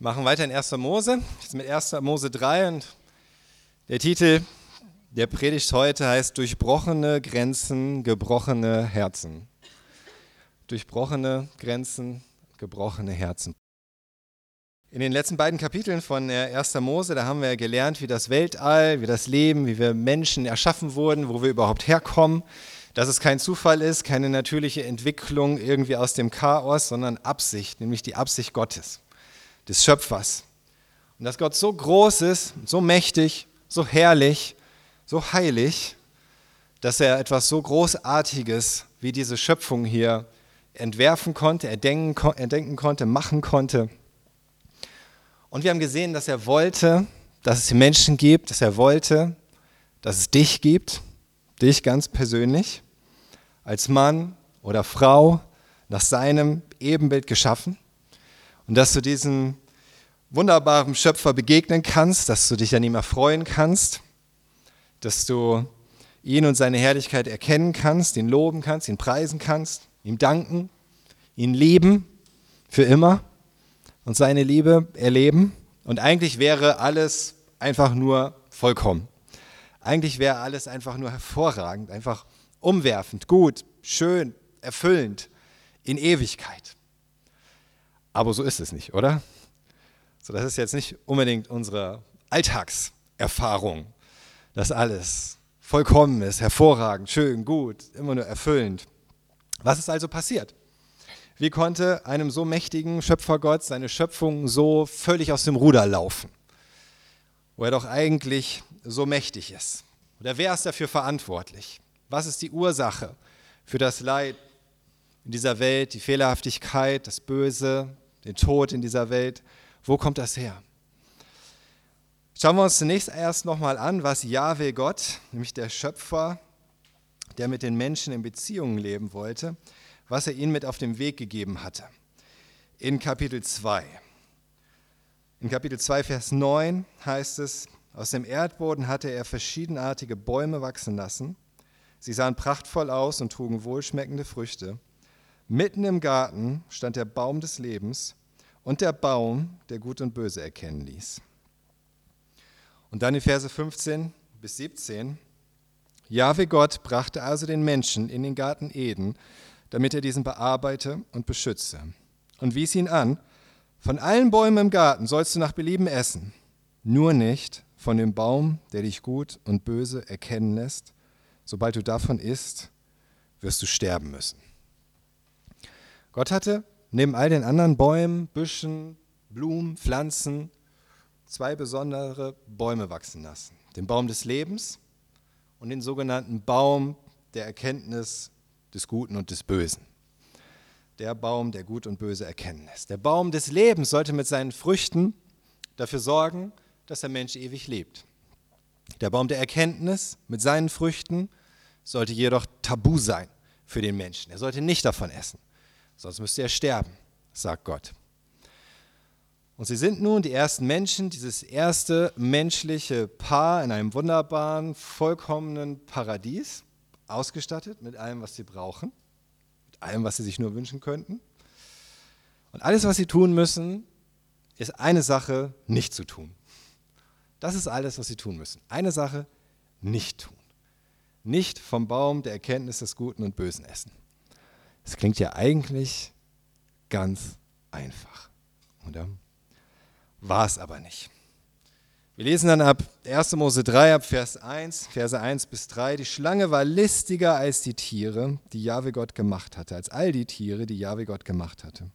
machen weiter in 1. Mose, jetzt mit 1. Mose 3 und der Titel der Predigt heute heißt Durchbrochene Grenzen, gebrochene Herzen. Durchbrochene Grenzen, gebrochene Herzen. In den letzten beiden Kapiteln von 1. Mose, da haben wir gelernt, wie das Weltall, wie das Leben, wie wir Menschen erschaffen wurden, wo wir überhaupt herkommen, dass es kein Zufall ist, keine natürliche Entwicklung irgendwie aus dem Chaos, sondern Absicht, nämlich die Absicht Gottes des Schöpfers. Und dass Gott so groß ist, so mächtig, so herrlich, so heilig, dass er etwas so Großartiges wie diese Schöpfung hier entwerfen konnte, erdenken, erdenken konnte, machen konnte. Und wir haben gesehen, dass er wollte, dass es die Menschen gibt, dass er wollte, dass es dich gibt, dich ganz persönlich, als Mann oder Frau nach seinem Ebenbild geschaffen und dass du diesem wunderbaren Schöpfer begegnen kannst, dass du dich an ihm erfreuen kannst, dass du ihn und seine Herrlichkeit erkennen kannst, ihn loben kannst, ihn preisen kannst, ihm danken, ihn lieben für immer und seine Liebe erleben. Und eigentlich wäre alles einfach nur vollkommen. Eigentlich wäre alles einfach nur hervorragend, einfach umwerfend, gut, schön, erfüllend in Ewigkeit. Aber so ist es nicht, oder? So, das ist jetzt nicht unbedingt unsere Alltagserfahrung, dass alles vollkommen ist, hervorragend, schön, gut, immer nur erfüllend. Was ist also passiert? Wie konnte einem so mächtigen Schöpfergott seine Schöpfung so völlig aus dem Ruder laufen, wo er doch eigentlich so mächtig ist? Oder wer ist dafür verantwortlich? Was ist die Ursache für das Leid in dieser Welt, die Fehlerhaftigkeit, das Böse, den Tod in dieser Welt. Wo kommt das her? Schauen wir uns zunächst erst nochmal an, was Jahwe Gott, nämlich der Schöpfer, der mit den Menschen in Beziehungen leben wollte, was er ihnen mit auf den Weg gegeben hatte. In Kapitel 2. In Kapitel 2, Vers 9 heißt es, aus dem Erdboden hatte er verschiedenartige Bäume wachsen lassen. Sie sahen prachtvoll aus und trugen wohlschmeckende Früchte. Mitten im Garten stand der Baum des Lebens und der Baum, der Gut und Böse erkennen ließ. Und dann in Verse 15 bis 17. Jahwe Gott brachte also den Menschen in den Garten Eden, damit er diesen bearbeite und beschütze. Und wies ihn an, von allen Bäumen im Garten sollst du nach Belieben essen, nur nicht von dem Baum, der dich gut und böse erkennen lässt. Sobald du davon isst, wirst du sterben müssen. Gott hatte neben all den anderen Bäumen, Büschen, Blumen, Pflanzen zwei besondere Bäume wachsen lassen. Den Baum des Lebens und den sogenannten Baum der Erkenntnis des Guten und des Bösen. Der Baum, der Gut und Böse erkennen lässt. Der Baum des Lebens sollte mit seinen Früchten dafür sorgen, dass der Mensch ewig lebt. Der Baum der Erkenntnis mit seinen Früchten sollte jedoch tabu sein für den Menschen. Er sollte nicht davon essen sonst müsste er sterben, sagt Gott. Und sie sind nun die ersten Menschen, dieses erste menschliche Paar in einem wunderbaren, vollkommenen Paradies, ausgestattet mit allem, was sie brauchen, mit allem, was sie sich nur wünschen könnten. Und alles, was sie tun müssen, ist eine Sache nicht zu tun. Das ist alles, was sie tun müssen. Eine Sache nicht tun. Nicht vom Baum der Erkenntnis des Guten und Bösen essen. Das klingt ja eigentlich ganz einfach, oder? War es aber nicht. Wir lesen dann ab 1. Mose 3, ab Vers 1, Verse 1 bis 3. Die Schlange war listiger als die Tiere, die Jahwe Gott gemacht hatte, als all die Tiere, die Jahwe Gott gemacht hatte.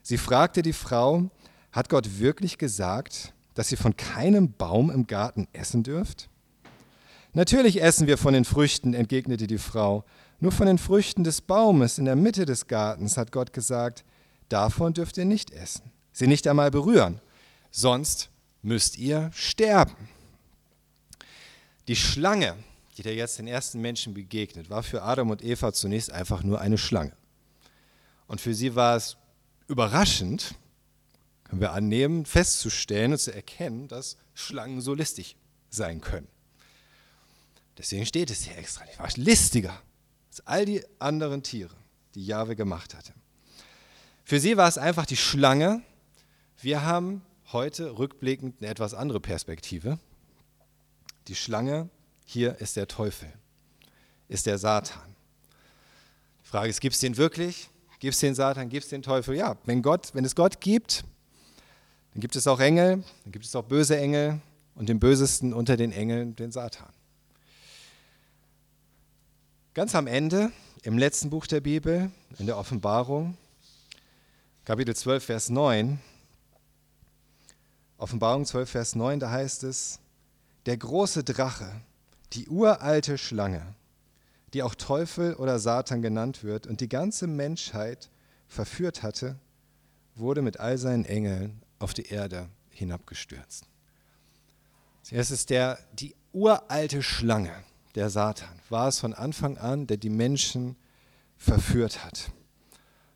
Sie fragte die Frau, hat Gott wirklich gesagt, dass ihr von keinem Baum im Garten essen dürft? Natürlich essen wir von den Früchten, entgegnete die Frau. Nur von den Früchten des Baumes in der Mitte des Gartens hat Gott gesagt, davon dürft ihr nicht essen, sie nicht einmal berühren, sonst müsst ihr sterben. Die Schlange, die da jetzt den ersten Menschen begegnet, war für Adam und Eva zunächst einfach nur eine Schlange. Und für sie war es überraschend, können wir annehmen, festzustellen und zu erkennen, dass Schlangen so listig sein können. Deswegen steht es hier extra. Ich war listiger als all die anderen Tiere, die Jahwe gemacht hatte. Für sie war es einfach die Schlange, Wir haben heute rückblickend eine etwas andere Perspektive. Die Schlange, hier ist der Teufel, ist der Satan. Die Frage ist, gibt es den wirklich? Gibt es den Satan? Gibt es den Teufel? Ja, wenn, Gott, wenn es Gott gibt, dann gibt es auch Engel, dann gibt es auch böse Engel und den bösesten unter den Engeln, den Satan. Ganz am Ende, im letzten Buch der Bibel, in der Offenbarung, Kapitel 12, Vers 9, Offenbarung 12, Vers 9, da heißt es, der große Drache, die uralte Schlange, die auch Teufel oder Satan genannt wird und die ganze Menschheit verführt hatte, wurde mit all seinen Engeln auf die Erde hinabgestürzt. Es ist der, die uralte Schlange, der Satan, war es von Anfang an, der die Menschen verführt hat.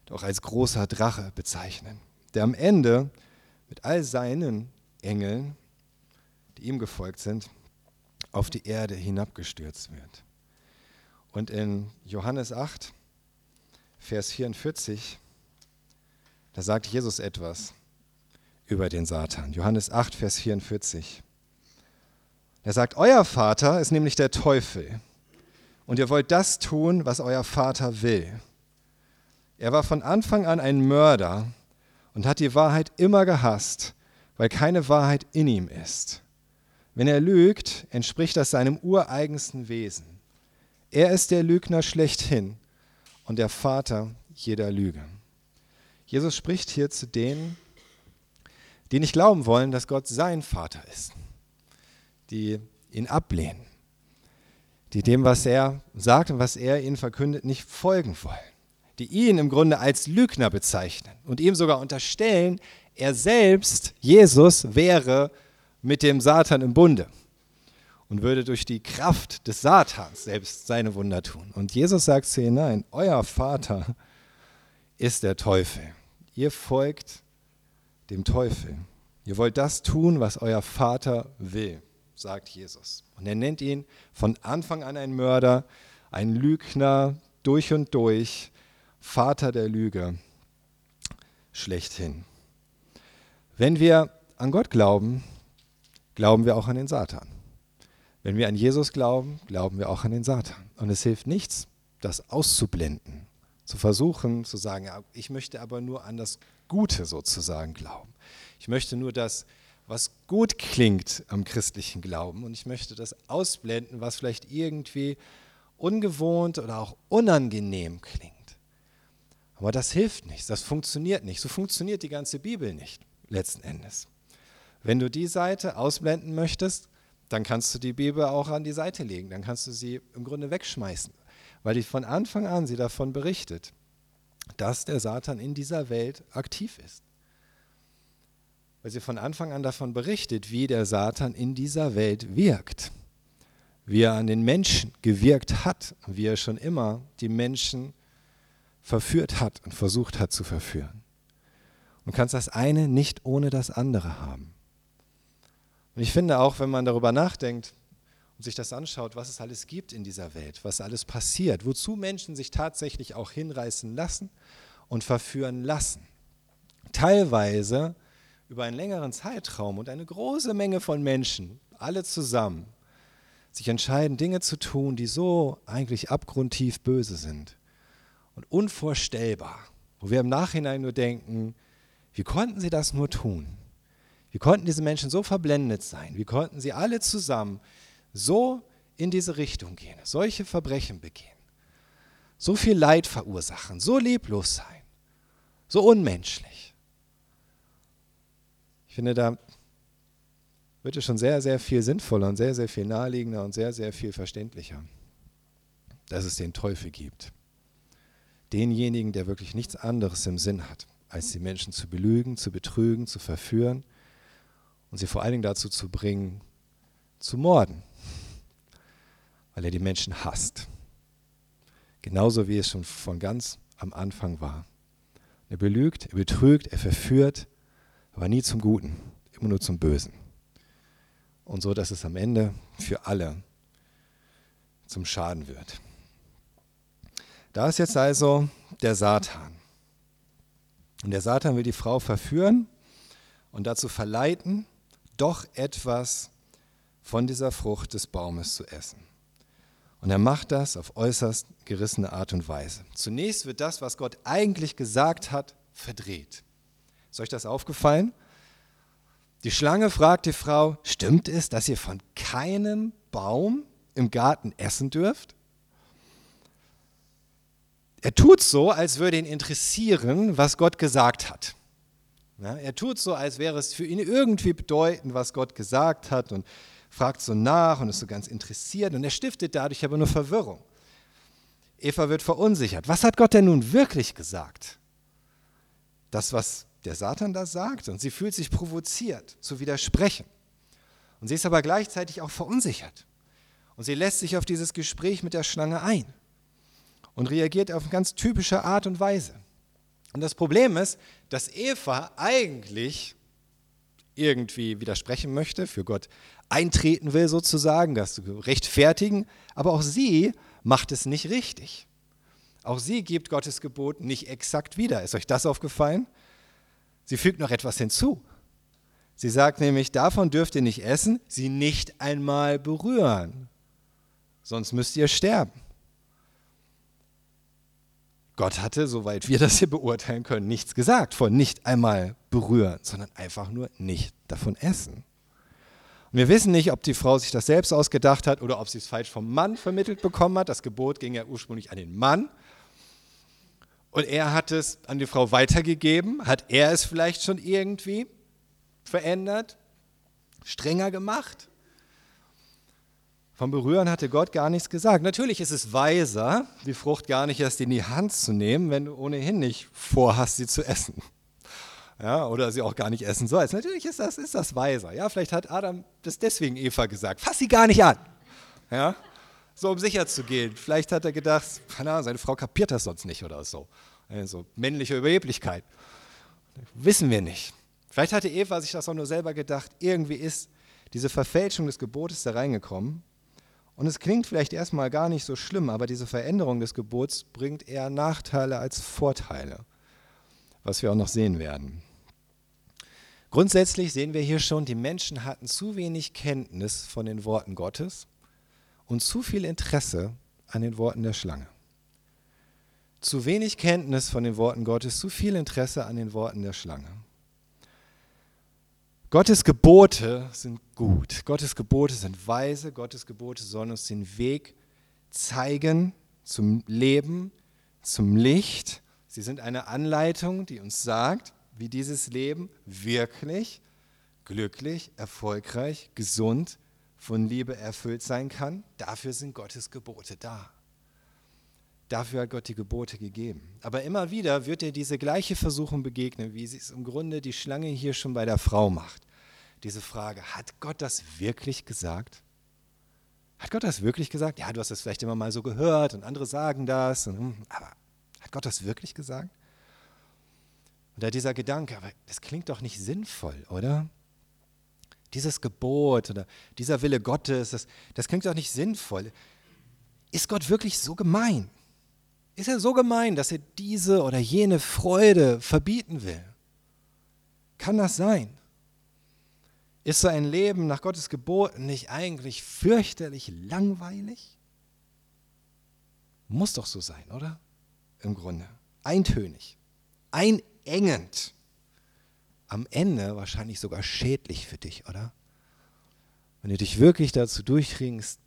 Doch als großer Drache bezeichnen, der am Ende mit all seinen Engeln, die ihm gefolgt sind, auf die Erde hinabgestürzt wird. Und in Johannes 8, Vers 44, da sagt Jesus etwas über den Satan. Johannes 8, Vers 44. Er sagt, euer Vater ist nämlich der Teufel und ihr wollt das tun, was euer Vater will. Er war von Anfang an ein Mörder und hat die Wahrheit immer gehasst, weil keine Wahrheit in ihm ist. Wenn er lügt, entspricht das seinem ureigensten Wesen. Er ist der Lügner schlechthin und der Vater jeder Lüge. Jesus spricht hier zu denen, die nicht glauben wollen, dass Gott sein Vater ist die ihn ablehnen, die dem, was er sagt und was er ihnen verkündet, nicht folgen wollen, die ihn im Grunde als Lügner bezeichnen und ihm sogar unterstellen, er selbst, Jesus, wäre mit dem Satan im Bunde und würde durch die Kraft des Satans selbst seine Wunder tun. Und Jesus sagt zu ihnen, nein, euer Vater ist der Teufel. Ihr folgt dem Teufel. Ihr wollt das tun, was euer Vater will sagt Jesus. Und er nennt ihn von Anfang an ein Mörder, ein Lügner durch und durch, Vater der Lüge schlechthin. Wenn wir an Gott glauben, glauben wir auch an den Satan. Wenn wir an Jesus glauben, glauben wir auch an den Satan. Und es hilft nichts, das auszublenden, zu versuchen zu sagen, ich möchte aber nur an das Gute sozusagen glauben. Ich möchte nur das was gut klingt am christlichen Glauben und ich möchte das ausblenden, was vielleicht irgendwie ungewohnt oder auch unangenehm klingt. Aber das hilft nichts, das funktioniert nicht. So funktioniert die ganze Bibel nicht, letzten Endes. Wenn du die Seite ausblenden möchtest, dann kannst du die Bibel auch an die Seite legen, dann kannst du sie im Grunde wegschmeißen, weil die von Anfang an sie davon berichtet, dass der Satan in dieser Welt aktiv ist weil sie von Anfang an davon berichtet, wie der Satan in dieser Welt wirkt, wie er an den Menschen gewirkt hat, wie er schon immer die Menschen verführt hat und versucht hat zu verführen. Du kannst das eine nicht ohne das andere haben. Und ich finde auch, wenn man darüber nachdenkt und sich das anschaut, was es alles gibt in dieser Welt, was alles passiert, wozu Menschen sich tatsächlich auch hinreißen lassen und verführen lassen. Teilweise über einen längeren Zeitraum und eine große Menge von Menschen, alle zusammen, sich entscheiden, Dinge zu tun, die so eigentlich abgrundtief böse sind und unvorstellbar, wo wir im Nachhinein nur denken, wie konnten sie das nur tun? Wie konnten diese Menschen so verblendet sein? Wie konnten sie alle zusammen so in diese Richtung gehen, solche Verbrechen begehen, so viel Leid verursachen, so leblos sein, so unmenschlich? Finde, da wird es schon sehr, sehr viel sinnvoller und sehr, sehr viel naheliegender und sehr, sehr viel verständlicher, dass es den Teufel gibt. Denjenigen, der wirklich nichts anderes im Sinn hat, als die Menschen zu belügen, zu betrügen, zu verführen und sie vor allen Dingen dazu zu bringen, zu morden, weil er die Menschen hasst. Genauso wie es schon von ganz am Anfang war. Er belügt, er betrügt, er verführt, aber nie zum Guten, immer nur zum Bösen. Und so, dass es am Ende für alle zum Schaden wird. Da ist jetzt also der Satan. Und der Satan will die Frau verführen und dazu verleiten, doch etwas von dieser Frucht des Baumes zu essen. Und er macht das auf äußerst gerissene Art und Weise. Zunächst wird das, was Gott eigentlich gesagt hat, verdreht. Ist euch das aufgefallen? Die Schlange fragt die Frau, stimmt es, dass ihr von keinem Baum im Garten essen dürft? Er tut so, als würde ihn interessieren, was Gott gesagt hat. Ja, er tut so, als wäre es für ihn irgendwie bedeutend, was Gott gesagt hat und fragt so nach und ist so ganz interessiert und er stiftet dadurch aber nur Verwirrung. Eva wird verunsichert. Was hat Gott denn nun wirklich gesagt? Das, was der Satan da sagt und sie fühlt sich provoziert zu widersprechen. Und sie ist aber gleichzeitig auch verunsichert. Und sie lässt sich auf dieses Gespräch mit der Schlange ein und reagiert auf eine ganz typische Art und Weise. Und das Problem ist, dass Eva eigentlich irgendwie widersprechen möchte, für Gott eintreten will sozusagen, das rechtfertigen, aber auch sie macht es nicht richtig. Auch sie gibt Gottes Gebot nicht exakt wieder. Ist euch das aufgefallen? Sie fügt noch etwas hinzu. Sie sagt nämlich, davon dürft ihr nicht essen, sie nicht einmal berühren, sonst müsst ihr sterben. Gott hatte, soweit wir das hier beurteilen können, nichts gesagt von nicht einmal berühren, sondern einfach nur nicht davon essen. Und wir wissen nicht, ob die Frau sich das selbst ausgedacht hat oder ob sie es falsch vom Mann vermittelt bekommen hat. Das Gebot ging ja ursprünglich an den Mann. Und er hat es an die Frau weitergegeben. Hat er es vielleicht schon irgendwie verändert, strenger gemacht? Vom Berühren hatte Gott gar nichts gesagt. Natürlich ist es weiser, die Frucht gar nicht erst in die Hand zu nehmen, wenn du ohnehin nicht vorhast, sie zu essen. Ja, oder sie auch gar nicht essen sollst. Natürlich ist das, ist das weiser. Ja, vielleicht hat Adam das deswegen Eva gesagt. Fass sie gar nicht an. Ja, so um sicher zu gehen. Vielleicht hat er gedacht, Ahnung, seine Frau kapiert das sonst nicht oder so. Also männliche Überheblichkeit. Wissen wir nicht. Vielleicht hatte Eva sich das auch nur selber gedacht. Irgendwie ist diese Verfälschung des Gebotes da reingekommen und es klingt vielleicht erstmal gar nicht so schlimm, aber diese Veränderung des Gebots bringt eher Nachteile als Vorteile, was wir auch noch sehen werden. Grundsätzlich sehen wir hier schon, die Menschen hatten zu wenig Kenntnis von den Worten Gottes und zu viel Interesse an den Worten der Schlange. Zu wenig Kenntnis von den Worten Gottes, zu viel Interesse an den Worten der Schlange. Gottes Gebote sind gut. Gottes Gebote sind weise. Gottes Gebote sollen uns den Weg zeigen zum Leben, zum Licht. Sie sind eine Anleitung, die uns sagt, wie dieses Leben wirklich glücklich, erfolgreich, gesund, von Liebe erfüllt sein kann. Dafür sind Gottes Gebote da. Dafür hat Gott die Gebote gegeben. Aber immer wieder wird dir diese gleiche Versuchung begegnen, wie es im Grunde die Schlange hier schon bei der Frau macht. Diese Frage, hat Gott das wirklich gesagt? Hat Gott das wirklich gesagt? Ja, du hast das vielleicht immer mal so gehört und andere sagen das, und, hm, aber hat Gott das wirklich gesagt? Und da dieser Gedanke, aber das klingt doch nicht sinnvoll, oder? Dieses Gebot oder dieser Wille Gottes, das, das klingt doch nicht sinnvoll. Ist Gott wirklich so gemein? Ist er so gemein, dass er diese oder jene Freude verbieten will? Kann das sein? Ist so ein Leben nach Gottes Geboten nicht eigentlich fürchterlich langweilig? Muss doch so sein, oder? Im Grunde. Eintönig, einengend. Am Ende wahrscheinlich sogar schädlich für dich, oder? Wenn du dich wirklich dazu durchringst,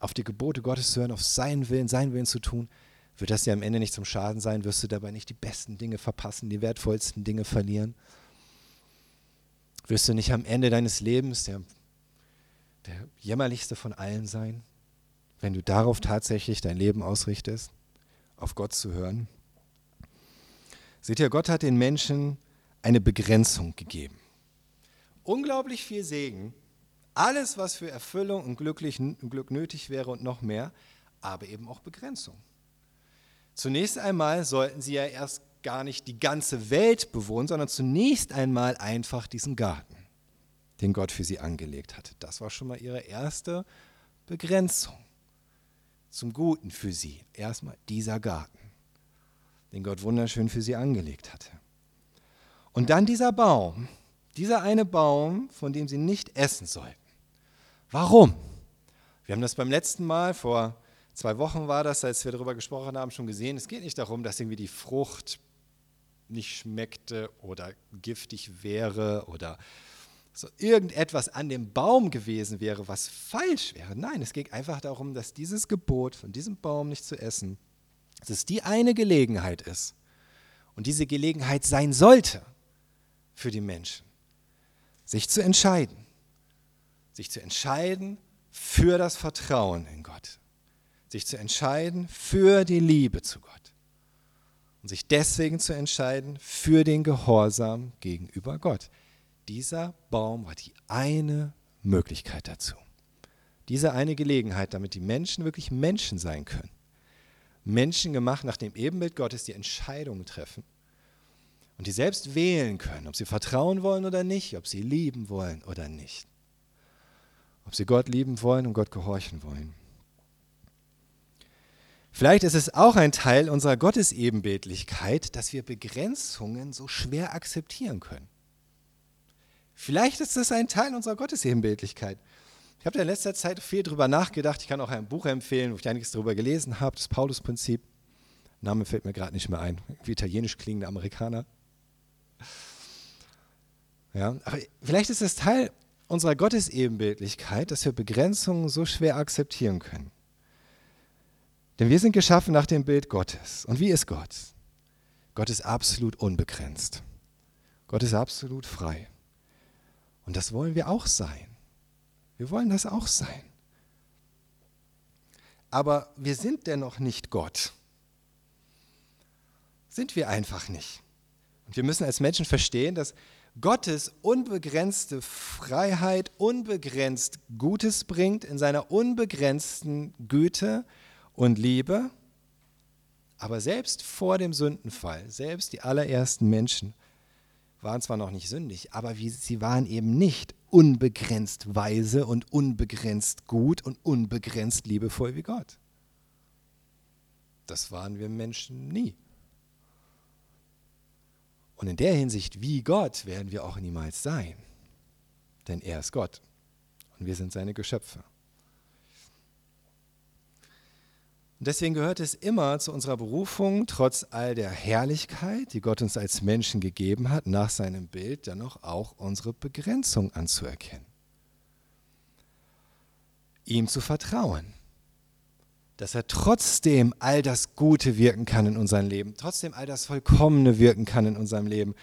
auf die Gebote Gottes zu hören, auf seinen Willen, seinen Willen zu tun, wird das dir am Ende nicht zum Schaden sein? Wirst du dabei nicht die besten Dinge verpassen, die wertvollsten Dinge verlieren? Wirst du nicht am Ende deines Lebens der, der jämmerlichste von allen sein, wenn du darauf tatsächlich dein Leben ausrichtest, auf Gott zu hören? Seht ihr, Gott hat den Menschen eine Begrenzung gegeben. Unglaublich viel Segen, alles, was für Erfüllung und Glück nötig wäre und noch mehr, aber eben auch Begrenzung. Zunächst einmal sollten sie ja erst gar nicht die ganze Welt bewohnen, sondern zunächst einmal einfach diesen Garten, den Gott für sie angelegt hatte. Das war schon mal ihre erste Begrenzung zum Guten für sie. Erstmal dieser Garten, den Gott wunderschön für sie angelegt hatte. Und dann dieser Baum, dieser eine Baum, von dem sie nicht essen sollten. Warum? Wir haben das beim letzten Mal, vor zwei Wochen war das, als wir darüber gesprochen haben, schon gesehen. Es geht nicht darum, dass irgendwie die Frucht nicht schmeckte oder giftig wäre oder so irgendetwas an dem Baum gewesen wäre, was falsch wäre. Nein, es geht einfach darum, dass dieses Gebot von diesem Baum nicht zu essen, dass es die eine Gelegenheit ist und diese Gelegenheit sein sollte für die Menschen, sich zu entscheiden, sich zu entscheiden für das Vertrauen in Gott, sich zu entscheiden für die Liebe zu Gott und sich deswegen zu entscheiden für den Gehorsam gegenüber Gott. Dieser Baum war die eine Möglichkeit dazu. Diese eine Gelegenheit, damit die Menschen wirklich Menschen sein können. Menschen gemacht nach dem Ebenbild Gottes, die Entscheidungen treffen und die selbst wählen können, ob sie vertrauen wollen oder nicht, ob sie lieben wollen oder nicht. Ob sie Gott lieben wollen und Gott gehorchen wollen. Vielleicht ist es auch ein Teil unserer Gottesebenbildlichkeit, dass wir Begrenzungen so schwer akzeptieren können. Vielleicht ist das ein Teil unserer Gottesebenbildlichkeit. Ich habe in letzter Zeit viel darüber nachgedacht. Ich kann auch ein Buch empfehlen, wo ich einiges darüber gelesen habe, das Paulus-Prinzip. Name fällt mir gerade nicht mehr ein. Wie italienisch klingende Amerikaner. Ja, aber vielleicht ist es Teil unserer Gottesebenbildlichkeit, dass wir Begrenzungen so schwer akzeptieren können. Denn wir sind geschaffen nach dem Bild Gottes. Und wie ist Gott? Gott ist absolut unbegrenzt. Gott ist absolut frei. Und das wollen wir auch sein. Wir wollen das auch sein. Aber wir sind dennoch nicht Gott. Sind wir einfach nicht. Und wir müssen als Menschen verstehen, dass Gottes unbegrenzte Freiheit unbegrenzt Gutes bringt in seiner unbegrenzten Güte und Liebe. Aber selbst vor dem Sündenfall, selbst die allerersten Menschen, waren zwar noch nicht sündig, aber sie waren eben nicht unbegrenzt weise und unbegrenzt gut und unbegrenzt liebevoll wie Gott. Das waren wir Menschen nie. Und in der Hinsicht, wie Gott, werden wir auch niemals sein. Denn er ist Gott und wir sind seine Geschöpfe. Und deswegen gehört es immer zu unserer Berufung, trotz all der Herrlichkeit, die Gott uns als Menschen gegeben hat, nach seinem Bild, dennoch auch unsere Begrenzung anzuerkennen. Ihm zu vertrauen, dass er trotzdem all das Gute wirken kann in unserem Leben, trotzdem all das Vollkommene wirken kann in unserem Leben,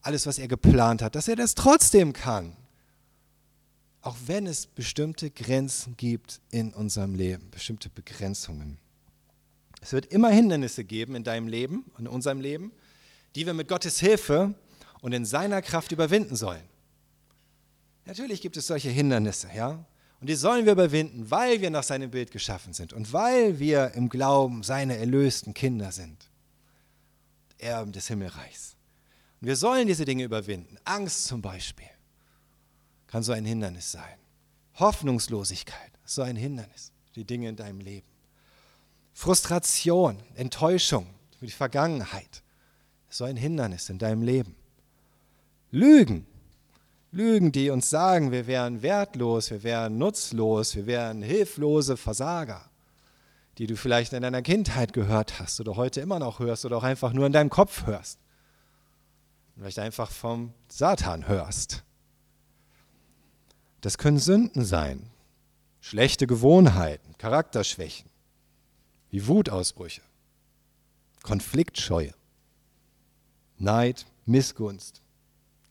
alles, was er geplant hat, dass er das trotzdem kann. Auch wenn es bestimmte Grenzen gibt in unserem Leben, bestimmte Begrenzungen. Es wird immer Hindernisse geben in deinem Leben, in unserem Leben, die wir mit Gottes Hilfe und in seiner Kraft überwinden sollen. Natürlich gibt es solche Hindernisse, ja. Und die sollen wir überwinden, weil wir nach seinem Bild geschaffen sind und weil wir im Glauben seine erlösten Kinder sind. Erben des Himmelreichs. Und wir sollen diese Dinge überwinden. Angst zum Beispiel kann so ein Hindernis sein. Hoffnungslosigkeit ist so ein Hindernis. Die Dinge in deinem Leben. Frustration, Enttäuschung für die Vergangenheit ist so ein Hindernis in deinem Leben. Lügen, Lügen, die uns sagen, wir wären wertlos, wir wären nutzlos, wir wären hilflose Versager, die du vielleicht in deiner Kindheit gehört hast oder heute immer noch hörst oder auch einfach nur in deinem Kopf hörst. Vielleicht einfach vom Satan hörst. Das können Sünden sein, schlechte Gewohnheiten, Charakterschwächen wie Wutausbrüche, Konfliktscheue, Neid, Missgunst,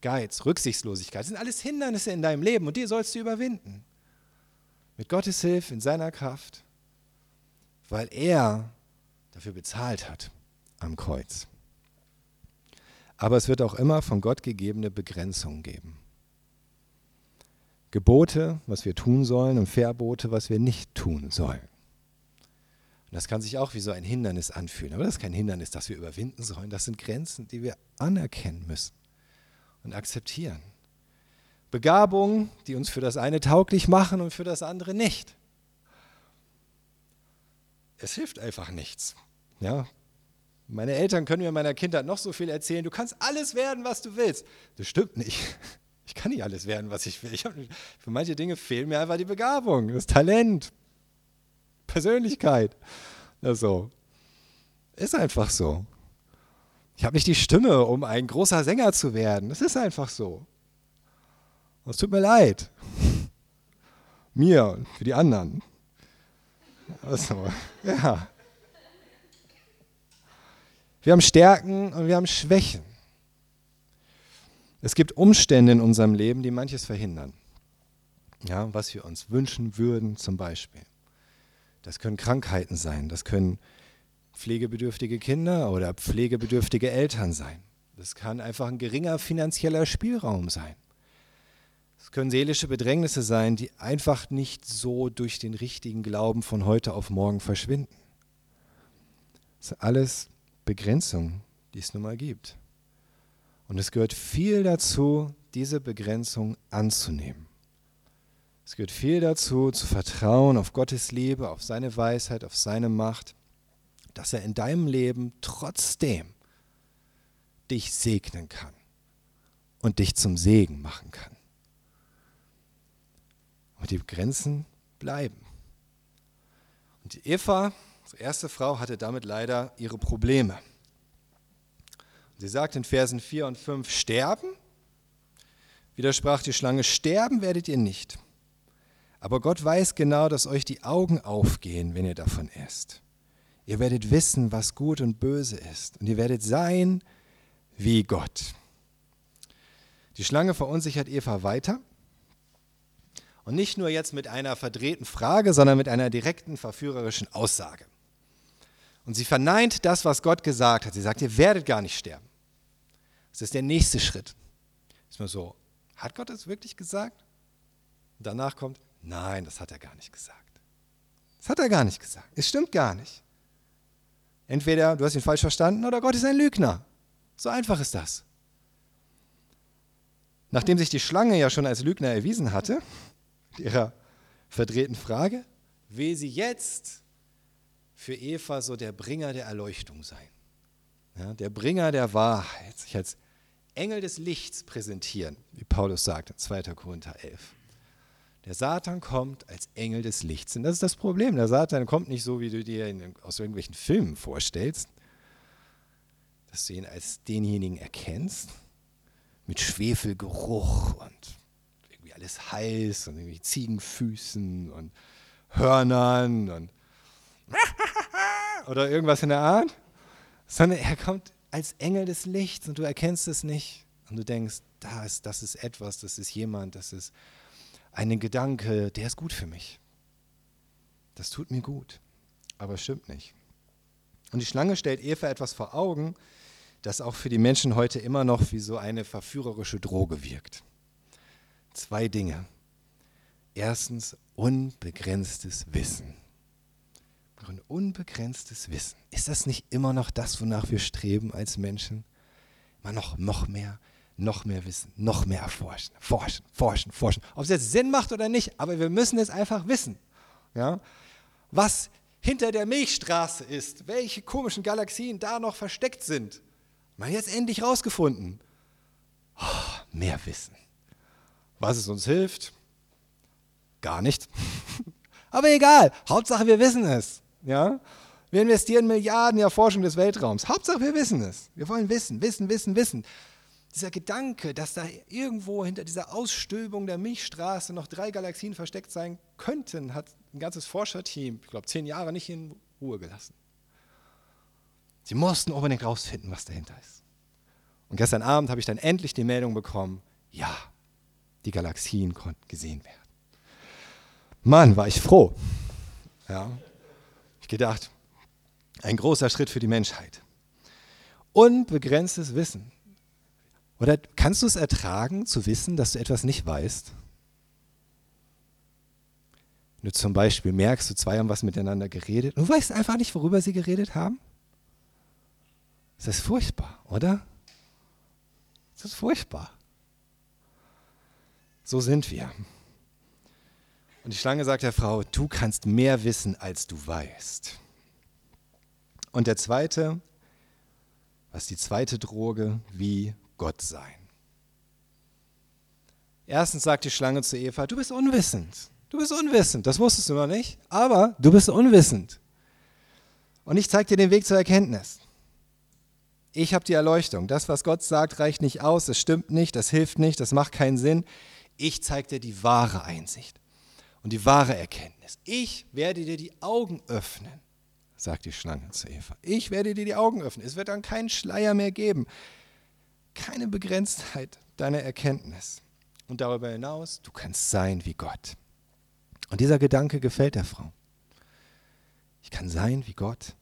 Geiz, Rücksichtslosigkeit. Sind alles Hindernisse in deinem Leben und die sollst du überwinden. Mit Gottes Hilfe, in seiner Kraft, weil er dafür bezahlt hat am Kreuz. Aber es wird auch immer von Gott gegebene Begrenzungen geben. Gebote, was wir tun sollen, und Verbote, was wir nicht tun sollen. Und das kann sich auch wie so ein Hindernis anfühlen. Aber das ist kein Hindernis, das wir überwinden sollen. Das sind Grenzen, die wir anerkennen müssen und akzeptieren. Begabungen, die uns für das eine tauglich machen und für das andere nicht. Es hilft einfach nichts. Ja? Meine Eltern können mir in meiner Kindheit noch so viel erzählen, du kannst alles werden, was du willst. Das stimmt nicht. Ich kann nicht alles werden, was ich will. Ich hab, für manche Dinge fehlen mir einfach die Begabung, das Talent, Persönlichkeit. Also, ist einfach so. Ich habe nicht die Stimme, um ein großer Sänger zu werden. Das ist einfach so. Es tut mir leid. Mir und für die anderen. Also, ja. Wir haben Stärken und wir haben Schwächen. Es gibt Umstände in unserem Leben, die manches verhindern. Ja, was wir uns wünschen würden, zum Beispiel. Das können Krankheiten sein, das können pflegebedürftige Kinder oder pflegebedürftige Eltern sein. Das kann einfach ein geringer finanzieller Spielraum sein. Es können seelische Bedrängnisse sein, die einfach nicht so durch den richtigen Glauben von heute auf morgen verschwinden. Das sind alles Begrenzungen, die es nun mal gibt. Und es gehört viel dazu, diese Begrenzung anzunehmen. Es gehört viel dazu, zu vertrauen auf Gottes Liebe, auf seine Weisheit, auf seine Macht, dass er in deinem Leben trotzdem dich segnen kann und dich zum Segen machen kann. Und die Grenzen bleiben. Und die Eva, die erste Frau, hatte damit leider ihre Probleme. Sie sagt in Versen 4 und 5, sterben? Widersprach die Schlange, sterben werdet ihr nicht. Aber Gott weiß genau, dass euch die Augen aufgehen, wenn ihr davon esst. Ihr werdet wissen, was gut und böse ist. Und ihr werdet sein wie Gott. Die Schlange verunsichert Eva weiter. Und nicht nur jetzt mit einer verdrehten Frage, sondern mit einer direkten verführerischen Aussage. Und sie verneint das, was Gott gesagt hat. Sie sagt, ihr werdet gar nicht sterben. Das ist der nächste Schritt. Ist man so, hat Gott das wirklich gesagt? Und danach kommt, nein, das hat er gar nicht gesagt. Das hat er gar nicht gesagt. Es stimmt gar nicht. Entweder du hast ihn falsch verstanden oder Gott ist ein Lügner. So einfach ist das. Nachdem sich die Schlange ja schon als Lügner erwiesen hatte, mit ihrer verdrehten Frage, will sie jetzt für Eva so der Bringer der Erleuchtung sein. Ja, der Bringer der Wahrheit, sich als Engel des Lichts präsentieren, wie Paulus sagt in 2. Korinther 11. Der Satan kommt als Engel des Lichts. Und das ist das Problem. Der Satan kommt nicht so, wie du dir in, aus irgendwelchen Filmen vorstellst, dass du ihn als denjenigen erkennst, mit Schwefelgeruch und irgendwie alles heiß und irgendwie Ziegenfüßen und Hörnern und oder irgendwas in der Art, sondern er kommt als Engel des Lichts und du erkennst es nicht und du denkst, das, das ist etwas, das ist jemand, das ist einen Gedanke, der ist gut für mich. Das tut mir gut, aber es stimmt nicht. Und die Schlange stellt Eva etwas vor Augen, das auch für die Menschen heute immer noch wie so eine verführerische Droge wirkt. Zwei Dinge. Erstens unbegrenztes Wissen. Ein unbegrenztes Wissen. Ist das nicht immer noch das, wonach wir streben als Menschen? Immer noch, noch mehr, noch mehr wissen, noch mehr erforschen, forschen, forschen, forschen. Ob es jetzt Sinn macht oder nicht, aber wir müssen es einfach wissen. Ja? Was hinter der Milchstraße ist, welche komischen Galaxien da noch versteckt sind. Man jetzt endlich rausgefunden. Oh, mehr Wissen. Was es uns hilft? Gar nicht. aber egal, Hauptsache wir wissen es. Ja? Wir investieren Milliarden in die Erforschung des Weltraums. Hauptsache wir wissen es. Wir wollen wissen, wissen, wissen, wissen dieser Gedanke, dass da irgendwo hinter dieser Ausstülpung der Milchstraße noch drei Galaxien versteckt sein könnten, hat ein ganzes Forscherteam, ich glaube, zehn Jahre nicht in Ruhe gelassen. Sie mussten unbedingt rausfinden, was dahinter ist. Und gestern Abend habe ich dann endlich die Meldung bekommen, ja, die Galaxien konnten gesehen werden. Mann, war ich froh. Ja. Ich gedacht, ein großer Schritt für die Menschheit. Unbegrenztes Wissen. Oder kannst du es ertragen, zu wissen, dass du etwas nicht weißt? Wenn du zum Beispiel merkst, du zwei haben was miteinander geredet und du weißt einfach nicht, worüber sie geredet haben? Das ist furchtbar, oder? Das ist furchtbar. So sind wir. Und die Schlange sagt der Frau, du kannst mehr wissen, als du weißt. Und der zweite, was die zweite Droge, wie Gott sein. Erstens sagt die Schlange zu Eva, du bist unwissend. Du bist unwissend, das wusstest du noch nicht, aber du bist unwissend. Und ich zeige dir den Weg zur Erkenntnis. Ich habe die Erleuchtung. Das, was Gott sagt, reicht nicht aus, das stimmt nicht, das hilft nicht, das macht keinen Sinn. Ich zeige dir die wahre Einsicht und die wahre Erkenntnis. Ich werde dir die Augen öffnen, sagt die Schlange zu Eva. Ich werde dir die Augen öffnen. Es wird dann keinen Schleier mehr geben, keine Begrenztheit deiner Erkenntnis. Und darüber hinaus, du kannst sein wie Gott. Und dieser Gedanke gefällt der Frau. Ich kann sein wie Gott.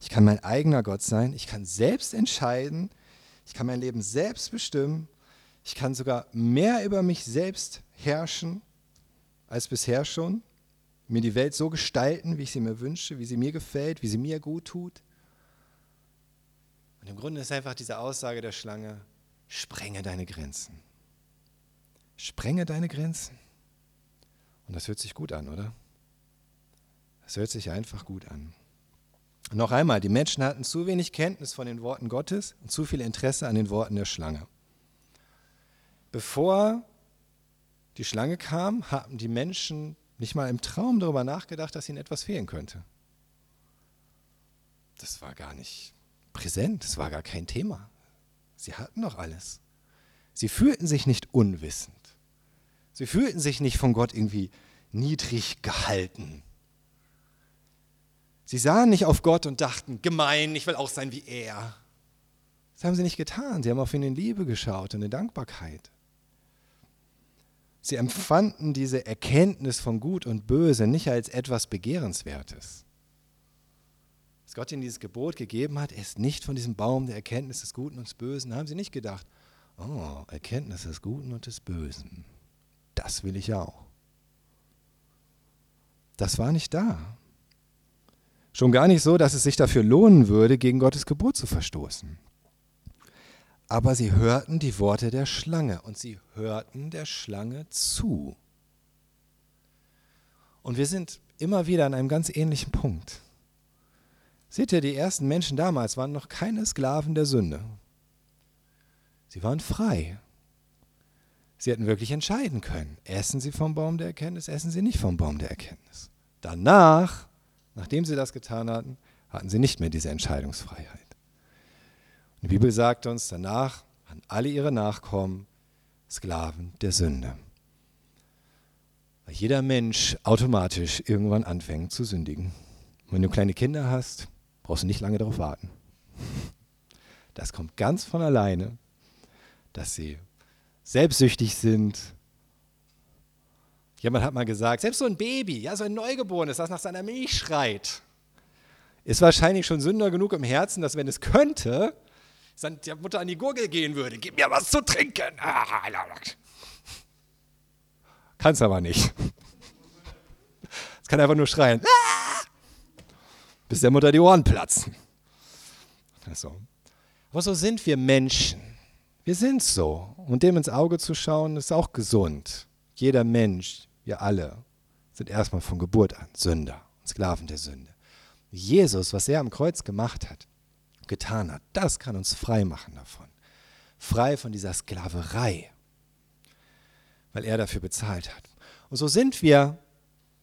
Ich kann mein eigener Gott sein. Ich kann selbst entscheiden. Ich kann mein Leben selbst bestimmen. Ich kann sogar mehr über mich selbst herrschen als bisher schon. Mir die Welt so gestalten, wie ich sie mir wünsche, wie sie mir gefällt, wie sie mir gut tut. Und im Grunde ist einfach diese Aussage der Schlange, sprenge deine Grenzen. Sprenge deine Grenzen. Und das hört sich gut an, oder? Das hört sich einfach gut an. Noch einmal, die Menschen hatten zu wenig Kenntnis von den Worten Gottes und zu viel Interesse an den Worten der Schlange. Bevor die Schlange kam, haben die Menschen nicht mal im Traum darüber nachgedacht, dass ihnen etwas fehlen könnte. Das war gar nicht präsent, das war gar kein Thema. Sie hatten doch alles. Sie fühlten sich nicht unwissend. Sie fühlten sich nicht von Gott irgendwie niedrig gehalten. Sie sahen nicht auf Gott und dachten, gemein, ich will auch sein wie er. Das haben sie nicht getan. Sie haben auf ihn in Liebe geschaut und in Dankbarkeit. Sie empfanden diese Erkenntnis von Gut und Böse nicht als etwas Begehrenswertes. Was Gott ihnen dieses Gebot gegeben hat, ist nicht von diesem Baum der Erkenntnis des Guten und des Bösen. Da haben sie nicht gedacht, oh, Erkenntnis des Guten und des Bösen. Das will ich auch. Das war nicht da. Schon gar nicht so, dass es sich dafür lohnen würde, gegen Gottes Gebot zu verstoßen. Aber sie hörten die Worte der Schlange und sie hörten der Schlange zu. Und wir sind immer wieder an einem ganz ähnlichen Punkt. Seht ihr, die ersten Menschen damals waren noch keine Sklaven der Sünde. Sie waren frei. Sie hätten wirklich entscheiden können. Essen sie vom Baum der Erkenntnis, essen sie nicht vom Baum der Erkenntnis. Danach Nachdem sie das getan hatten, hatten sie nicht mehr diese Entscheidungsfreiheit. Und die Bibel sagt uns, danach waren alle ihre Nachkommen Sklaven der Sünde. Weil jeder Mensch automatisch irgendwann anfängt zu sündigen. Wenn du kleine Kinder hast, brauchst du nicht lange darauf warten. Das kommt ganz von alleine, dass sie selbstsüchtig sind, Jemand hat mal gesagt, selbst so ein Baby, ja, so ein Neugeborenes, das nach seiner Milch schreit, ist wahrscheinlich schon Sünder genug im Herzen, dass wenn es könnte, der Mutter an die Gurgel gehen würde. Gib mir was zu trinken. Kann es aber nicht. Es kann einfach nur schreien. Bis der Mutter die Ohren platzen. Also. Aber so sind wir Menschen. Wir sind so. Und dem ins Auge zu schauen, ist auch gesund. Jeder Mensch, wir alle, sind erstmal von Geburt an Sünder und Sklaven der Sünde. Jesus, was er am Kreuz gemacht hat, getan hat, das kann uns frei machen davon. Frei von dieser Sklaverei, weil er dafür bezahlt hat. Und so sind wir,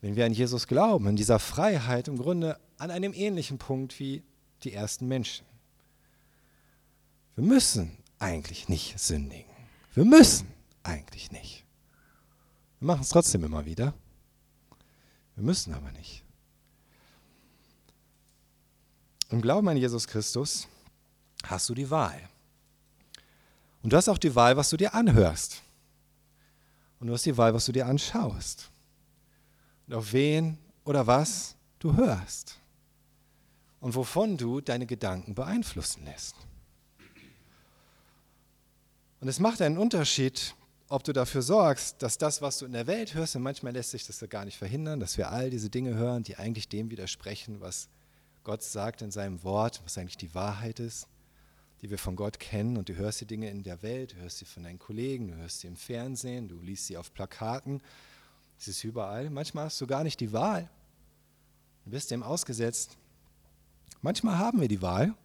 wenn wir an Jesus glauben, in dieser Freiheit im Grunde an einem ähnlichen Punkt wie die ersten Menschen. Wir müssen eigentlich nicht sündigen. Wir müssen eigentlich nicht. Wir machen es trotzdem immer wieder. Wir müssen aber nicht. Im Glauben an Jesus Christus hast du die Wahl. Und du hast auch die Wahl, was du dir anhörst. Und du hast die Wahl, was du dir anschaust. Und auf wen oder was du hörst. Und wovon du deine Gedanken beeinflussen lässt. Und es macht einen Unterschied, ob du dafür sorgst, dass das, was du in der Welt hörst, und manchmal lässt sich das ja gar nicht verhindern, dass wir all diese Dinge hören, die eigentlich dem widersprechen, was Gott sagt in seinem Wort, was eigentlich die Wahrheit ist, die wir von Gott kennen. Und du hörst die Dinge in der Welt, du hörst sie von deinen Kollegen, du hörst sie im Fernsehen, du liest sie auf Plakaten, es ist überall. Manchmal hast du gar nicht die Wahl. Du bist dem ausgesetzt. Manchmal haben wir die Wahl.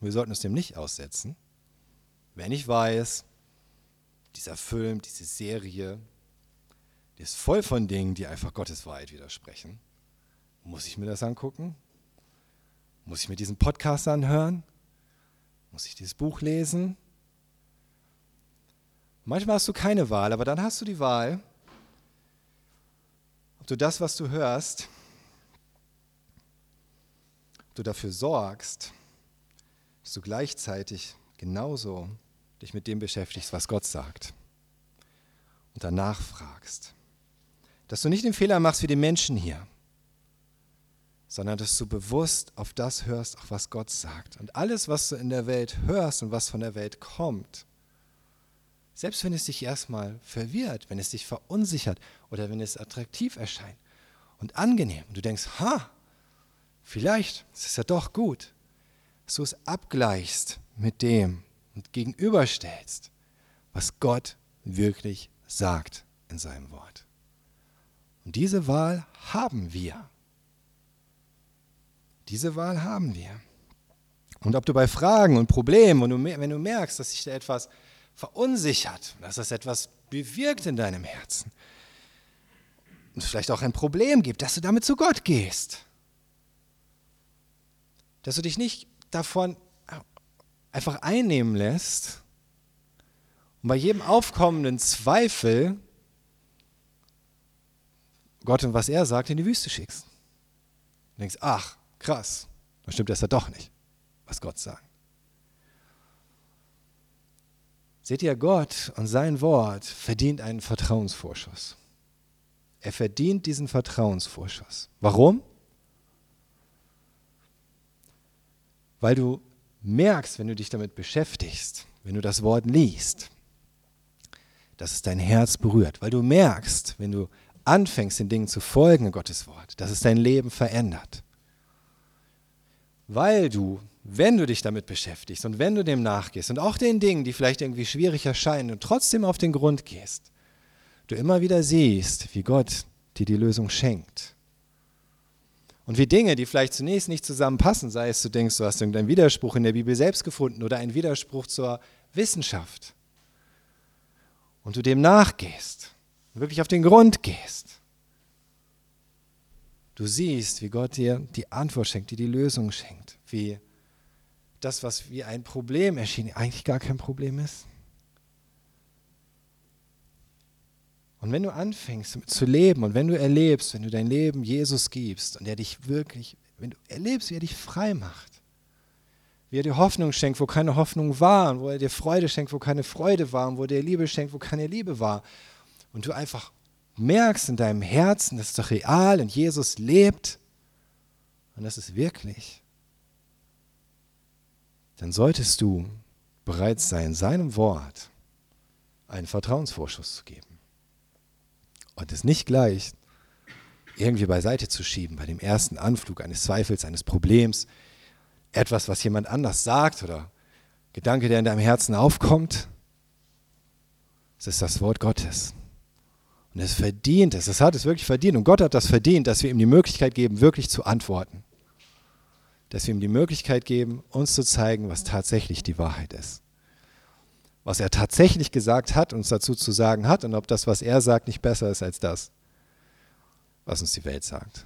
Wir sollten es dem nicht aussetzen. Wenn ich weiß, dieser Film, diese Serie, die ist voll von Dingen, die einfach Gottes Wahrheit widersprechen. Muss ich mir das angucken? Muss ich mir diesen Podcast anhören? Muss ich dieses Buch lesen? Manchmal hast du keine Wahl, aber dann hast du die Wahl, ob du das, was du hörst, du dafür sorgst, dass du gleichzeitig genauso dich mit dem beschäftigst, was Gott sagt und danach fragst. Dass du nicht den Fehler machst wie die Menschen hier, sondern dass du bewusst auf das hörst, auch was Gott sagt. Und alles, was du in der Welt hörst und was von der Welt kommt, selbst wenn es dich erstmal verwirrt, wenn es dich verunsichert oder wenn es attraktiv erscheint und angenehm und du denkst, ha, vielleicht ist es ja doch gut, dass du es abgleichst mit dem und gegenüberstellst, was Gott wirklich sagt in seinem Wort. Und diese Wahl haben wir. Diese Wahl haben wir. Und ob du bei Fragen und Problemen, und wenn du merkst, dass sich da etwas verunsichert, dass das etwas bewirkt in deinem Herzen und es vielleicht auch ein Problem gibt, dass du damit zu Gott gehst. Dass du dich nicht davon einfach einnehmen lässt und bei jedem aufkommenden Zweifel Gott und was er sagt in die Wüste schickst. Du denkst, ach, krass, dann stimmt das ja doch nicht, was Gott sagt. Seht ihr, Gott und sein Wort verdient einen Vertrauensvorschuss. Er verdient diesen Vertrauensvorschuss. Warum? Weil du merkst, wenn du dich damit beschäftigst, wenn du das Wort liest, dass es dein Herz berührt. Weil du merkst, wenn du anfängst, den Dingen zu folgen in Gottes Wort, dass es dein Leben verändert. Weil du wenn du dich damit beschäftigst und wenn du dem nachgehst und auch den Dingen, die vielleicht irgendwie schwierig erscheinen und trotzdem auf den Grund gehst, du immer wieder siehst, wie Gott dir die Lösung schenkt. Und wie Dinge, die vielleicht zunächst nicht zusammenpassen, sei es du denkst, du hast irgendeinen Widerspruch in der Bibel selbst gefunden oder einen Widerspruch zur Wissenschaft und du dem nachgehst, wirklich auf den Grund gehst. Du siehst, wie Gott dir die Antwort schenkt, dir die Lösung schenkt, wie das, was wie ein Problem erschien, eigentlich gar kein Problem ist? Und wenn du anfängst zu leben und wenn du erlebst, wenn du dein Leben Jesus gibst und er dich wirklich, wenn du erlebst, wie er dich frei macht, wie er dir Hoffnung schenkt, wo keine Hoffnung war und wo er dir Freude schenkt, wo keine Freude war und wo er dir Liebe schenkt, wo keine Liebe war und du einfach merkst in deinem Herzen, das ist doch real und Jesus lebt und das ist wirklich, dann solltest du bereit sein, seinem Wort einen Vertrauensvorschuss zu geben. Und es nicht gleich irgendwie beiseite zu schieben bei dem ersten Anflug eines Zweifels, eines Problems, etwas, was jemand anders sagt oder Gedanke, der in deinem Herzen aufkommt. Es ist das Wort Gottes. Und es verdient es, es hat es wirklich verdient. Und Gott hat das verdient, dass wir ihm die Möglichkeit geben, wirklich zu antworten dass wir ihm die Möglichkeit geben, uns zu zeigen, was tatsächlich die Wahrheit ist. Was er tatsächlich gesagt hat, uns dazu zu sagen hat und ob das, was er sagt, nicht besser ist als das, was uns die Welt sagt.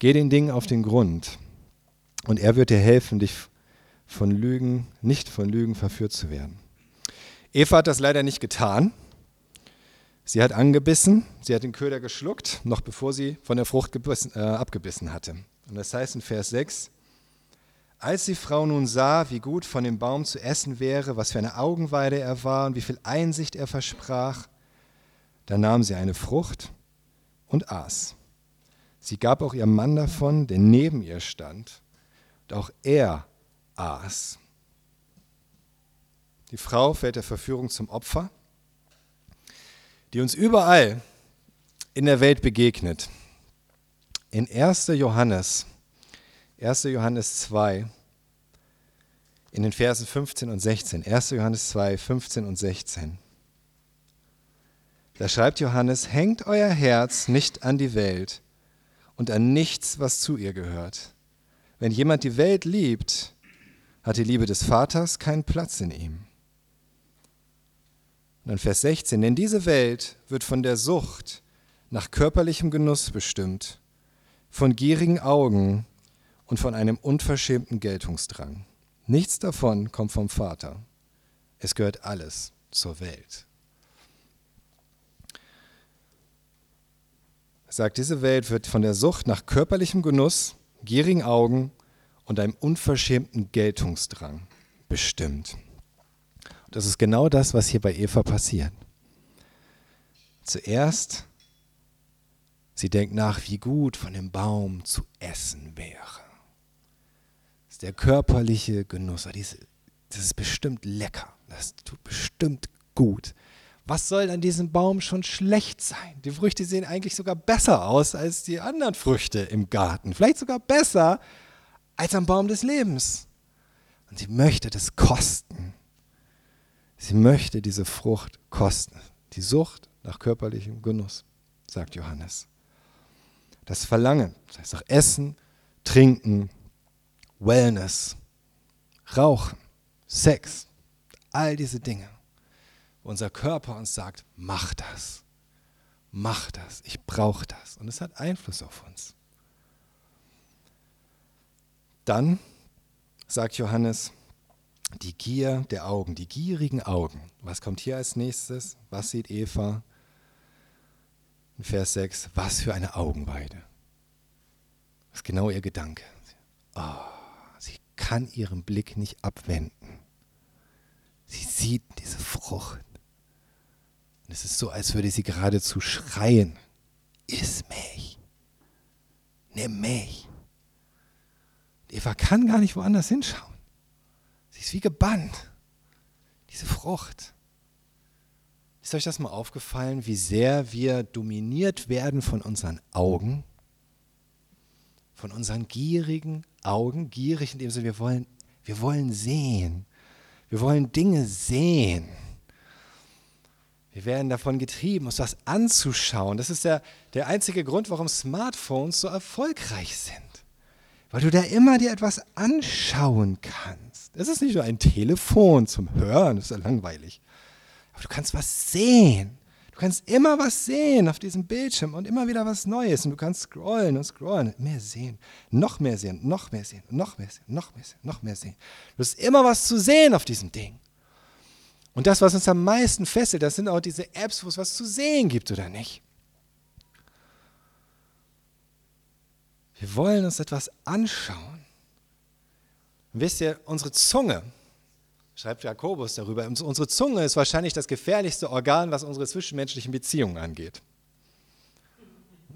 Geh den Dingen auf den Grund und er wird dir helfen, dich von Lügen, nicht von Lügen verführt zu werden. Eva hat das leider nicht getan. Sie hat angebissen, sie hat den Köder geschluckt, noch bevor sie von der Frucht gebissen, äh, abgebissen hatte. Und das heißt in Vers 6, als die Frau nun sah, wie gut von dem Baum zu essen wäre, was für eine Augenweide er war und wie viel Einsicht er versprach, da nahm sie eine Frucht und aß. Sie gab auch ihrem Mann davon, der neben ihr stand, und auch er aß. Die Frau fällt der Verführung zum Opfer die uns überall in der Welt begegnet. In 1. Johannes, 1. Johannes 2, in den Versen 15 und 16. 1. Johannes 2, 15 und 16. Da schreibt Johannes, hängt euer Herz nicht an die Welt und an nichts, was zu ihr gehört. Wenn jemand die Welt liebt, hat die Liebe des Vaters keinen Platz in ihm. Und dann Vers 16, denn diese Welt wird von der Sucht nach körperlichem Genuss bestimmt, von gierigen Augen und von einem unverschämten Geltungsdrang. Nichts davon kommt vom Vater. Es gehört alles zur Welt. Er sagt, diese Welt wird von der Sucht nach körperlichem Genuss, gierigen Augen und einem unverschämten Geltungsdrang bestimmt. Und das ist genau das, was hier bei Eva passiert. Zuerst, sie denkt nach, wie gut von dem Baum zu essen wäre. Der körperliche Genuss. Das ist bestimmt lecker. Das tut bestimmt gut. Was soll an diesem Baum schon schlecht sein? Die Früchte sehen eigentlich sogar besser aus als die anderen Früchte im Garten. Vielleicht sogar besser als am Baum des Lebens. Und sie möchte das kosten. Sie möchte diese Frucht kosten. Die Sucht nach körperlichem Genuss, sagt Johannes. Das Verlangen, das heißt auch Essen, Trinken, Wellness, Rauchen, Sex, all diese Dinge, unser Körper uns sagt, mach das, mach das, ich brauche das. Und es hat Einfluss auf uns. Dann sagt Johannes, die Gier der Augen, die gierigen Augen. Was kommt hier als nächstes? Was sieht Eva? In Vers 6, was für eine Augenweide. Das ist genau ihr Gedanke. Oh, kann ihren Blick nicht abwenden. Sie sieht diese Frucht. Und es ist so, als würde sie geradezu schreien. Iss mich. Nimm mich. Eva kann gar nicht woanders hinschauen. Sie ist wie gebannt. Diese Frucht. Ist euch das mal aufgefallen, wie sehr wir dominiert werden von unseren Augen? Von unseren gierigen Augen? Gierig in dem Sinne, wir wollen, wir wollen sehen. Wir wollen Dinge sehen. Wir werden davon getrieben, uns das anzuschauen. Das ist der, der einzige Grund, warum Smartphones so erfolgreich sind. Weil du da immer dir etwas anschauen kannst. Es ist nicht nur ein Telefon zum Hören, das ist ja langweilig. Aber du kannst was sehen. Du kannst immer was sehen auf diesem Bildschirm und immer wieder was Neues. Und du kannst scrollen und scrollen. Mehr sehen, noch mehr sehen, noch mehr sehen, noch mehr sehen, noch mehr sehen, noch mehr sehen. Du hast immer was zu sehen auf diesem Ding. Und das, was uns am meisten fesselt, das sind auch diese Apps, wo es was zu sehen gibt, oder nicht? Wir wollen uns etwas anschauen. Wisst ihr, unsere Zunge, schreibt Jakobus darüber, unsere Zunge ist wahrscheinlich das gefährlichste Organ, was unsere zwischenmenschlichen Beziehungen angeht.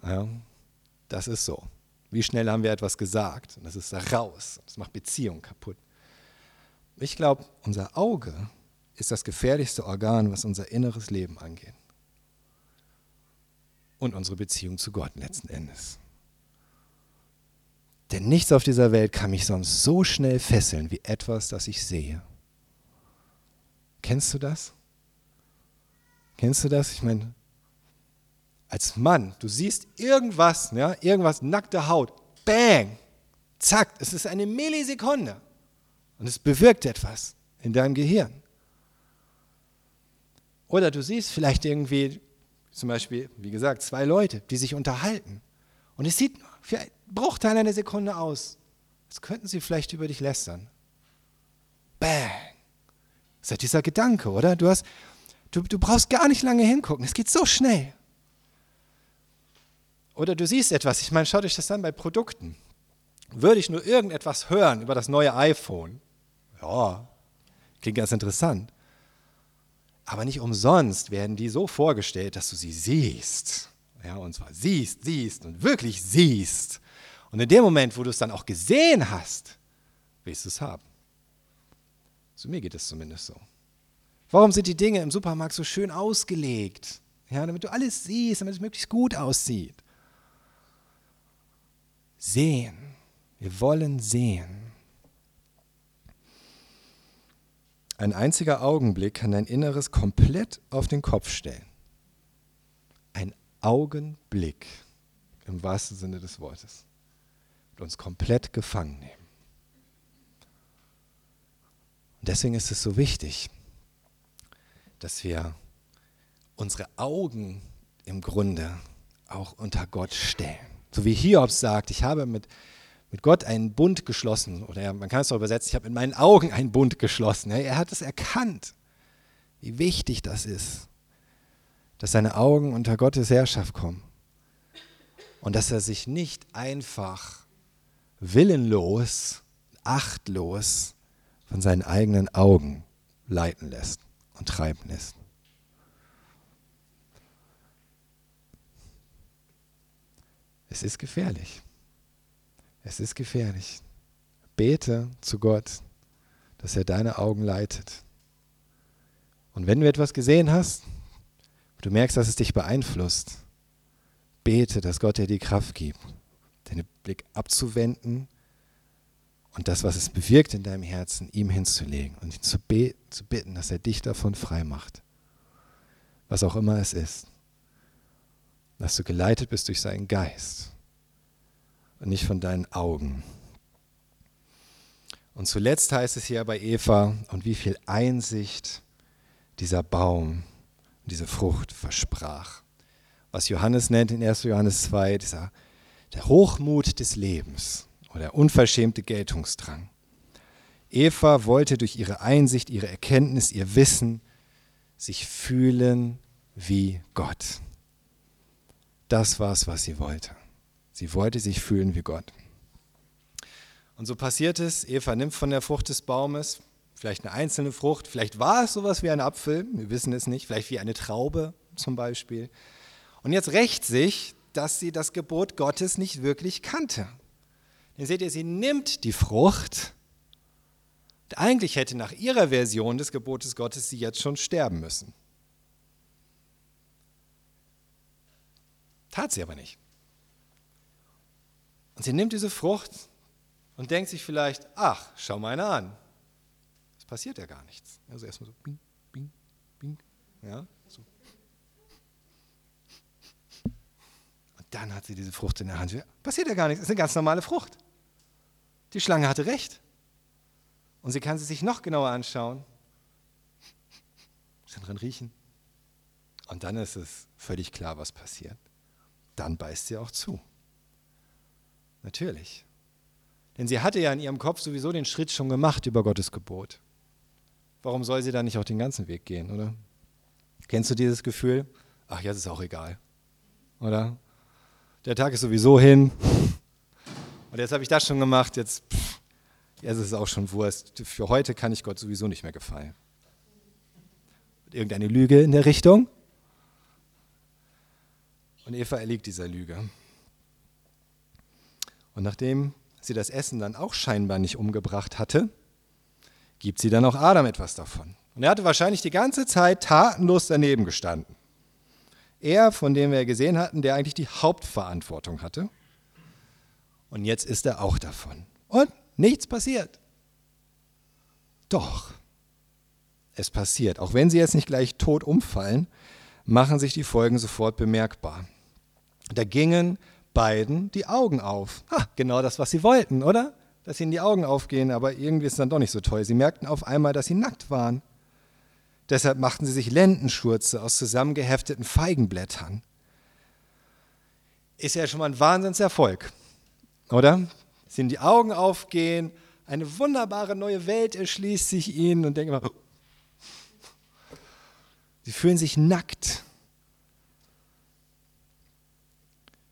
Ja, das ist so. Wie schnell haben wir etwas gesagt und das ist da raus. Das macht Beziehungen kaputt. Ich glaube, unser Auge ist das gefährlichste Organ, was unser inneres Leben angeht. Und unsere Beziehung zu Gott letzten Endes. Denn nichts auf dieser Welt kann mich sonst so schnell fesseln wie etwas, das ich sehe. Kennst du das? Kennst du das? Ich meine, als Mann, du siehst irgendwas, ja, irgendwas, nackte Haut, bang, zack, es ist eine Millisekunde und es bewirkt etwas in deinem Gehirn. Oder du siehst vielleicht irgendwie, zum Beispiel, wie gesagt, zwei Leute, die sich unterhalten und es sieht für einen Bruchteil einer Sekunde aus, als könnten sie vielleicht über dich lästern. Bang. Das ist dieser Gedanke, oder? Du, hast, du, du brauchst gar nicht lange hingucken. Es geht so schnell. Oder du siehst etwas. Ich meine, schaut euch das an bei Produkten. Würde ich nur irgendetwas hören über das neue iPhone, ja, klingt ganz interessant. Aber nicht umsonst werden die so vorgestellt, dass du sie siehst. Ja, und zwar siehst, siehst und wirklich siehst. Und in dem Moment, wo du es dann auch gesehen hast, willst du es haben. So mir geht es zumindest so. Warum sind die Dinge im Supermarkt so schön ausgelegt? Ja, damit du alles siehst, damit es möglichst gut aussieht. Sehen. Wir wollen sehen. Ein einziger Augenblick kann dein Inneres komplett auf den Kopf stellen. Ein Augenblick im wahrsten Sinne des Wortes. Und uns komplett gefangen nehmen. Deswegen ist es so wichtig, dass wir unsere Augen im Grunde auch unter Gott stellen. So wie Hiobs sagt, ich habe mit, mit Gott einen Bund geschlossen. Oder man kann es auch übersetzen, ich habe mit meinen Augen einen Bund geschlossen. Er hat es erkannt, wie wichtig das ist, dass seine Augen unter Gottes Herrschaft kommen. Und dass er sich nicht einfach willenlos, achtlos von seinen eigenen Augen leiten lässt und treiben lässt. Es ist gefährlich. Es ist gefährlich. Bete zu Gott, dass er deine Augen leitet. Und wenn du etwas gesehen hast, du merkst, dass es dich beeinflusst, bete, dass Gott dir die Kraft gibt, deinen Blick abzuwenden und das, was es bewirkt in deinem Herzen, ihm hinzulegen und ihn zu, zu bitten, dass er dich davon frei macht. Was auch immer es ist dass du geleitet bist durch seinen Geist und nicht von deinen Augen. Und zuletzt heißt es hier bei Eva, und wie viel Einsicht dieser Baum, diese Frucht versprach. Was Johannes nennt in 1. Johannes 2, dieser, der Hochmut des Lebens oder der unverschämte Geltungsdrang. Eva wollte durch ihre Einsicht, ihre Erkenntnis, ihr Wissen sich fühlen wie Gott. Das war es, was sie wollte. Sie wollte sich fühlen wie Gott. Und so passiert es, Eva nimmt von der Frucht des Baumes, vielleicht eine einzelne Frucht, vielleicht war es sowas wie ein Apfel, wir wissen es nicht, vielleicht wie eine Traube zum Beispiel. Und jetzt rächt sich, dass sie das Gebot Gottes nicht wirklich kannte. Denn seht ihr, sie nimmt die Frucht. Eigentlich hätte nach ihrer Version des Gebotes Gottes sie jetzt schon sterben müssen. Tat sie aber nicht. Und sie nimmt diese Frucht und denkt sich vielleicht, ach, schau mal eine an. Es passiert ja gar nichts. Also erstmal so, bing, bing, bing. Ja, so. Und dann hat sie diese Frucht in der Hand. Passiert ja gar nichts. Es ist eine ganz normale Frucht. Die Schlange hatte recht. Und sie kann sie sich noch genauer anschauen. Sie drin riechen. Und dann ist es völlig klar, was passiert dann beißt sie auch zu. Natürlich. Denn sie hatte ja in ihrem Kopf sowieso den Schritt schon gemacht über Gottes Gebot. Warum soll sie dann nicht auch den ganzen Weg gehen, oder? Kennst du dieses Gefühl? Ach, jetzt ist auch egal. Oder? Der Tag ist sowieso hin. Und jetzt habe ich das schon gemacht, jetzt, pff, jetzt ist es auch schon Wurst. Für heute kann ich Gott sowieso nicht mehr gefallen. Irgendeine Lüge in der Richtung? Und Eva erliegt dieser Lüge. Und nachdem sie das Essen dann auch scheinbar nicht umgebracht hatte, gibt sie dann auch Adam etwas davon. Und er hatte wahrscheinlich die ganze Zeit tatenlos daneben gestanden. Er, von dem wir gesehen hatten, der eigentlich die Hauptverantwortung hatte. Und jetzt ist er auch davon. Und nichts passiert. Doch, es passiert. Auch wenn sie jetzt nicht gleich tot umfallen, machen sich die Folgen sofort bemerkbar. Da gingen beiden die Augen auf. Ha, genau das, was sie wollten, oder? Dass ihnen die Augen aufgehen, aber irgendwie ist es dann doch nicht so toll. Sie merkten auf einmal, dass sie nackt waren. Deshalb machten sie sich Lendenschurze aus zusammengehefteten Feigenblättern. Ist ja schon mal ein Wahnsinnserfolg, oder? Dass ihnen die Augen aufgehen, eine wunderbare neue Welt erschließt sich ihnen und denken immer, sie fühlen sich nackt.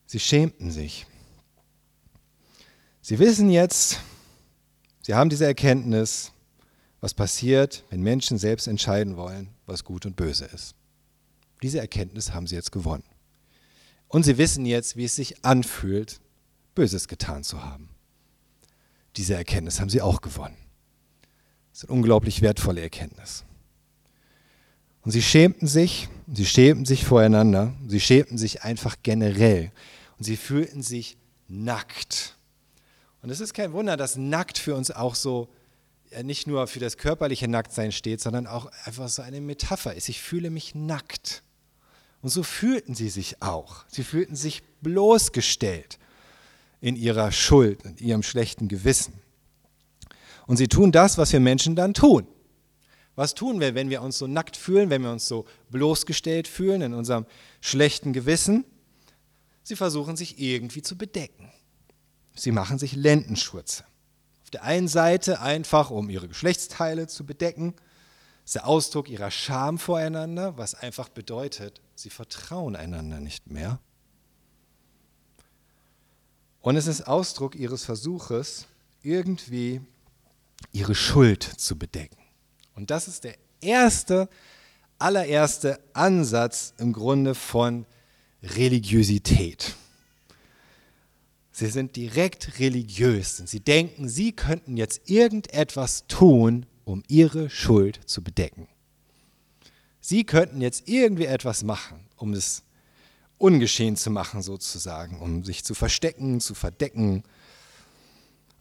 Sie schämten sich. Sie wissen jetzt, sie haben diese Erkenntnis, was passiert, wenn Menschen selbst entscheiden wollen, was gut und böse ist. Diese Erkenntnis haben sie jetzt gewonnen. Und sie wissen jetzt, wie es sich anfühlt, Böses getan zu haben. Diese Erkenntnis haben sie auch gewonnen. Das ist eine unglaublich wertvolle Erkenntnis. Und sie schämten sich, sie schämten sich voreinander, sie schämten sich einfach generell und sie fühlten sich nackt. Und es ist kein Wunder, dass nackt für uns auch so nicht nur für das körperliche Nacktsein steht, sondern auch einfach so eine Metapher ist. Ich fühle mich nackt. Und so fühlten sie sich auch. Sie fühlten sich bloßgestellt in ihrer Schuld, in ihrem schlechten Gewissen. Und sie tun das, was wir Menschen dann tun. Was tun wir, wenn wir uns so nackt fühlen, wenn wir uns so bloßgestellt fühlen in unserem schlechten Gewissen? Sie versuchen sich irgendwie zu bedecken. Sie machen sich Lendenschurze. Auf der einen Seite einfach, um ihre Geschlechtsteile zu bedecken. Das ist der Ausdruck ihrer Scham voreinander, was einfach bedeutet, sie vertrauen einander nicht mehr. Und es ist Ausdruck ihres Versuches, irgendwie ihre Schuld zu bedecken. Und das ist der erste, allererste Ansatz im Grunde von Religiosität. Sie sind direkt religiös. Sie denken, sie könnten jetzt irgendetwas tun, um ihre Schuld zu bedecken. Sie könnten jetzt irgendwie etwas machen, um es ungeschehen zu machen, sozusagen, um sich zu verstecken, zu verdecken,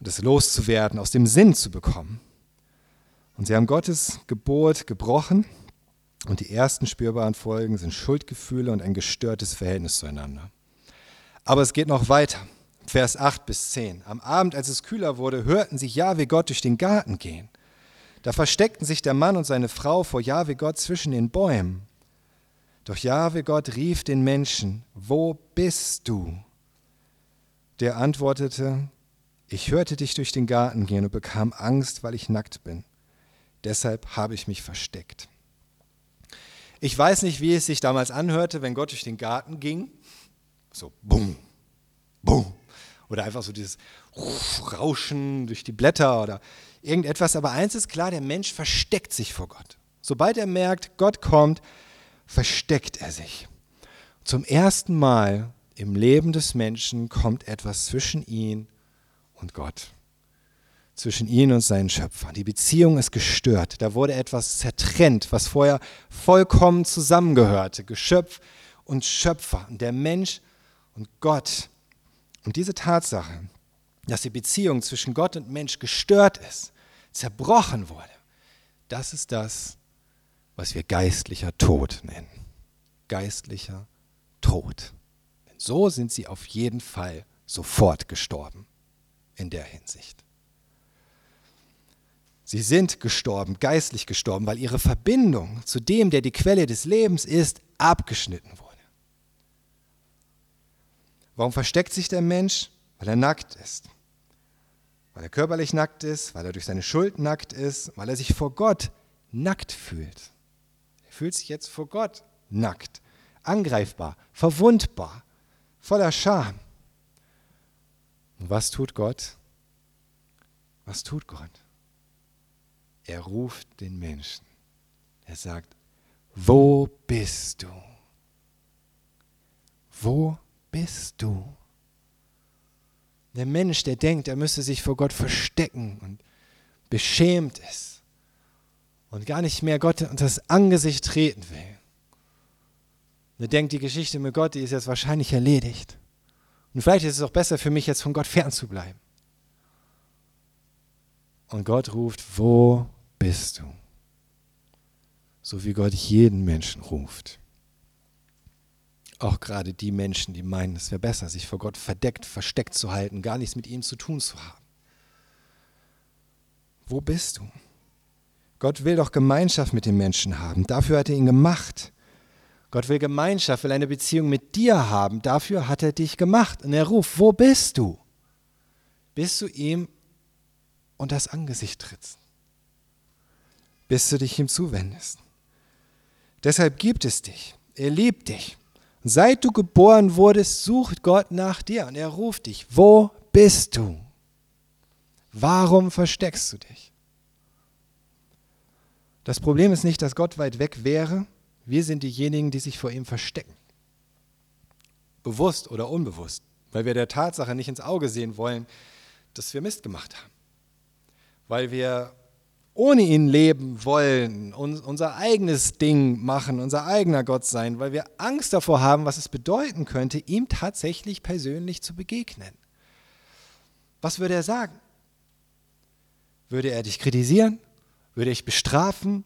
das loszuwerden, aus dem Sinn zu bekommen. Und sie haben Gottes Gebot gebrochen und die ersten spürbaren Folgen sind Schuldgefühle und ein gestörtes Verhältnis zueinander. Aber es geht noch weiter. Vers 8 bis 10. Am Abend, als es kühler wurde, hörten sie Jahwe Gott durch den Garten gehen. Da versteckten sich der Mann und seine Frau vor Jahwe Gott zwischen den Bäumen. Doch Jahwe Gott rief den Menschen, wo bist du? Der antwortete, ich hörte dich durch den Garten gehen und bekam Angst, weil ich nackt bin. Deshalb habe ich mich versteckt. Ich weiß nicht, wie es sich damals anhörte, wenn Gott durch den Garten ging. So, bumm, bumm. Oder einfach so dieses Rauschen durch die Blätter oder irgendetwas. Aber eins ist klar, der Mensch versteckt sich vor Gott. Sobald er merkt, Gott kommt, versteckt er sich. Zum ersten Mal im Leben des Menschen kommt etwas zwischen ihn und Gott zwischen ihn und seinen Schöpfern. Die Beziehung ist gestört. Da wurde etwas zertrennt, was vorher vollkommen zusammengehörte. Geschöpf und Schöpfer, der Mensch und Gott. Und diese Tatsache, dass die Beziehung zwischen Gott und Mensch gestört ist, zerbrochen wurde, das ist das, was wir geistlicher Tod nennen. Geistlicher Tod. Denn so sind sie auf jeden Fall sofort gestorben in der Hinsicht. Sie sind gestorben, geistlich gestorben, weil ihre Verbindung zu dem, der die Quelle des Lebens ist, abgeschnitten wurde. Warum versteckt sich der Mensch? Weil er nackt ist. Weil er körperlich nackt ist, weil er durch seine Schuld nackt ist, weil er sich vor Gott nackt fühlt. Fühlt sich jetzt vor Gott nackt, angreifbar, verwundbar, voller Scham. Und was tut Gott? Was tut Gott? Er ruft den Menschen. Er sagt, wo bist du? Wo bist du? Der Mensch, der denkt, er müsse sich vor Gott verstecken und beschämt ist und gar nicht mehr Gott unter das Angesicht treten will. Der denkt, die Geschichte mit Gott, die ist jetzt wahrscheinlich erledigt. Und vielleicht ist es auch besser für mich, jetzt von Gott fernzubleiben. Und Gott ruft, wo bist du. So wie Gott jeden Menschen ruft. Auch gerade die Menschen, die meinen, es wäre besser, sich vor Gott verdeckt, versteckt zu halten, gar nichts mit ihm zu tun zu haben. Wo bist du? Gott will doch Gemeinschaft mit den Menschen haben. Dafür hat er ihn gemacht. Gott will Gemeinschaft, will eine Beziehung mit dir haben. Dafür hat er dich gemacht. Und er ruft, wo bist du? Bist du ihm und das Angesicht trittst? bis du dich ihm zuwendest. Deshalb gibt es dich. Er liebt dich. Und seit du geboren wurdest, sucht Gott nach dir und er ruft dich. Wo bist du? Warum versteckst du dich? Das Problem ist nicht, dass Gott weit weg wäre. Wir sind diejenigen, die sich vor ihm verstecken. Bewusst oder unbewusst, weil wir der Tatsache nicht ins Auge sehen wollen, dass wir Mist gemacht haben. Weil wir ohne ihn leben wollen, unser eigenes Ding machen, unser eigener Gott sein, weil wir Angst davor haben, was es bedeuten könnte, ihm tatsächlich persönlich zu begegnen. Was würde er sagen? Würde er dich kritisieren? Würde dich bestrafen?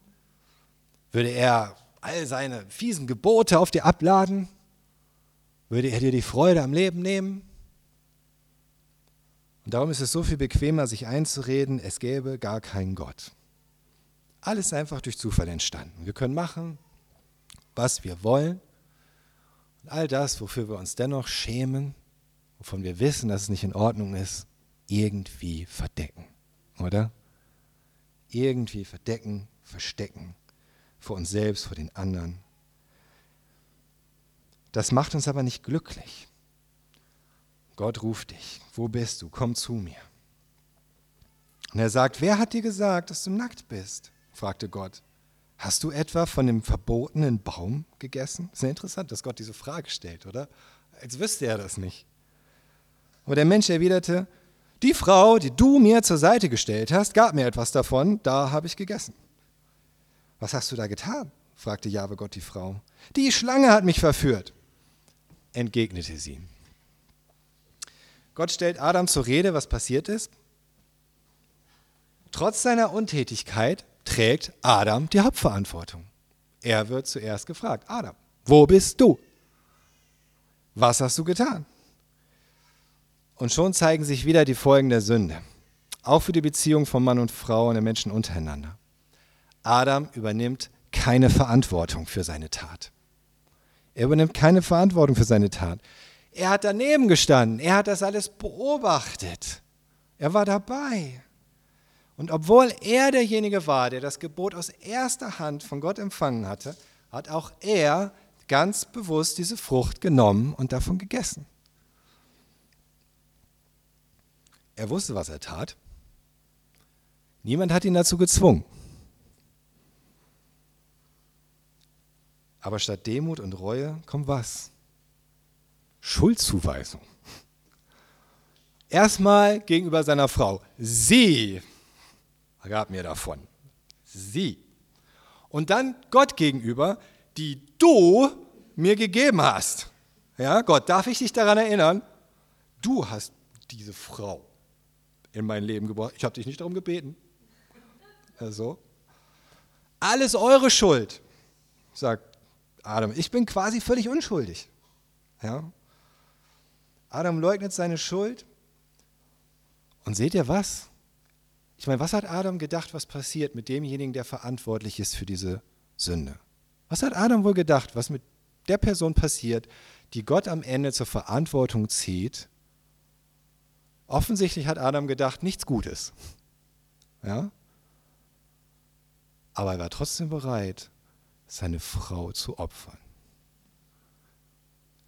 Würde er all seine fiesen Gebote auf dir abladen? Würde er dir die Freude am Leben nehmen? Und darum ist es so viel bequemer, sich einzureden, es gäbe gar keinen Gott. Alles einfach durch Zufall entstanden. Wir können machen, was wir wollen. Und all das, wofür wir uns dennoch schämen, wovon wir wissen, dass es nicht in Ordnung ist, irgendwie verdecken. Oder? Irgendwie verdecken, verstecken. Vor uns selbst, vor den anderen. Das macht uns aber nicht glücklich. Gott ruft dich. Wo bist du? Komm zu mir. Und er sagt, wer hat dir gesagt, dass du nackt bist? fragte Gott. Hast du etwa von dem verbotenen Baum gegessen? Ist ja interessant, dass Gott diese Frage stellt, oder? Als wüsste er das nicht. Aber der Mensch erwiderte, die Frau, die du mir zur Seite gestellt hast, gab mir etwas davon, da habe ich gegessen. Was hast du da getan? fragte Jahwe Gott die Frau. Die Schlange hat mich verführt, entgegnete sie. Gott stellt Adam zur Rede, was passiert ist. Trotz seiner Untätigkeit trägt Adam die Hauptverantwortung. Er wird zuerst gefragt, Adam, wo bist du? Was hast du getan? Und schon zeigen sich wieder die Folgen der Sünde, auch für die Beziehung von Mann und Frau und der Menschen untereinander. Adam übernimmt keine Verantwortung für seine Tat. Er übernimmt keine Verantwortung für seine Tat. Er hat daneben gestanden, er hat das alles beobachtet. Er war dabei. Und obwohl er derjenige war, der das Gebot aus erster Hand von Gott empfangen hatte, hat auch er ganz bewusst diese Frucht genommen und davon gegessen. Er wusste, was er tat. Niemand hat ihn dazu gezwungen. Aber statt Demut und Reue kommt was? Schuldzuweisung. Erstmal gegenüber seiner Frau. Sie gab mir davon. Sie. Und dann Gott gegenüber, die du mir gegeben hast. Ja, Gott, darf ich dich daran erinnern? Du hast diese Frau in mein Leben gebracht. Ich habe dich nicht darum gebeten. Also, alles eure Schuld, sagt Adam. Ich bin quasi völlig unschuldig. Ja? Adam leugnet seine Schuld. Und seht ihr was? Ich meine, was hat Adam gedacht, was passiert mit demjenigen, der verantwortlich ist für diese Sünde? Was hat Adam wohl gedacht, was mit der Person passiert, die Gott am Ende zur Verantwortung zieht? Offensichtlich hat Adam gedacht, nichts Gutes. Ja? Aber er war trotzdem bereit, seine Frau zu opfern.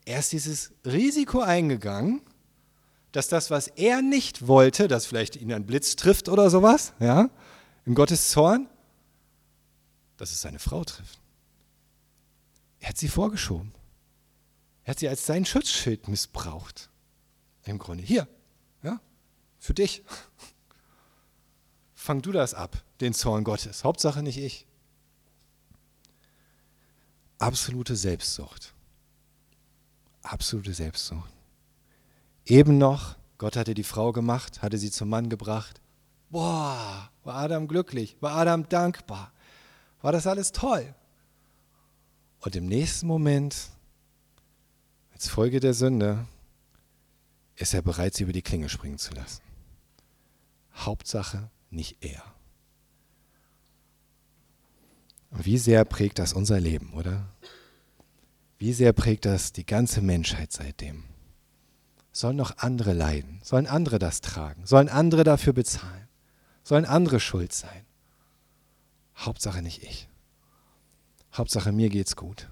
Er ist dieses Risiko eingegangen, dass das, was er nicht wollte, dass vielleicht ihn ein Blitz trifft oder sowas, ja, in Gottes Zorn, dass es seine Frau trifft. Er hat sie vorgeschoben. Er hat sie als sein Schutzschild missbraucht. Im Grunde. Hier, ja, für dich. Fang du das ab, den Zorn Gottes. Hauptsache nicht ich. Absolute Selbstsucht. Absolute Selbstsucht. Eben noch, Gott hatte die Frau gemacht, hatte sie zum Mann gebracht. Boah, war Adam glücklich, war Adam dankbar, war das alles toll. Und im nächsten Moment, als Folge der Sünde, ist er bereit, sie über die Klinge springen zu lassen. Hauptsache nicht er. Und wie sehr prägt das unser Leben, oder? Wie sehr prägt das die ganze Menschheit seitdem? sollen noch andere leiden, sollen andere das tragen, sollen andere dafür bezahlen, sollen andere schuld sein. Hauptsache nicht ich. Hauptsache mir geht's gut.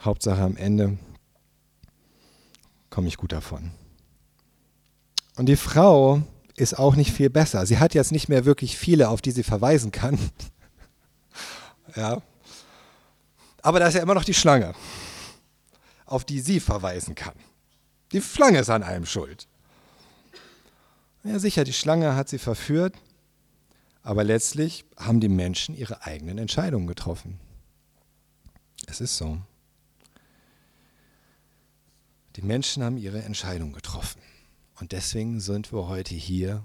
Hauptsache am Ende komme ich gut davon. Und die Frau ist auch nicht viel besser. Sie hat jetzt nicht mehr wirklich viele, auf die sie verweisen kann. ja. Aber da ist ja immer noch die Schlange, auf die sie verweisen kann. Die Schlange ist an allem schuld. Ja, sicher, die Schlange hat sie verführt, aber letztlich haben die Menschen ihre eigenen Entscheidungen getroffen. Es ist so. Die Menschen haben ihre Entscheidung getroffen. Und deswegen sind wir heute hier,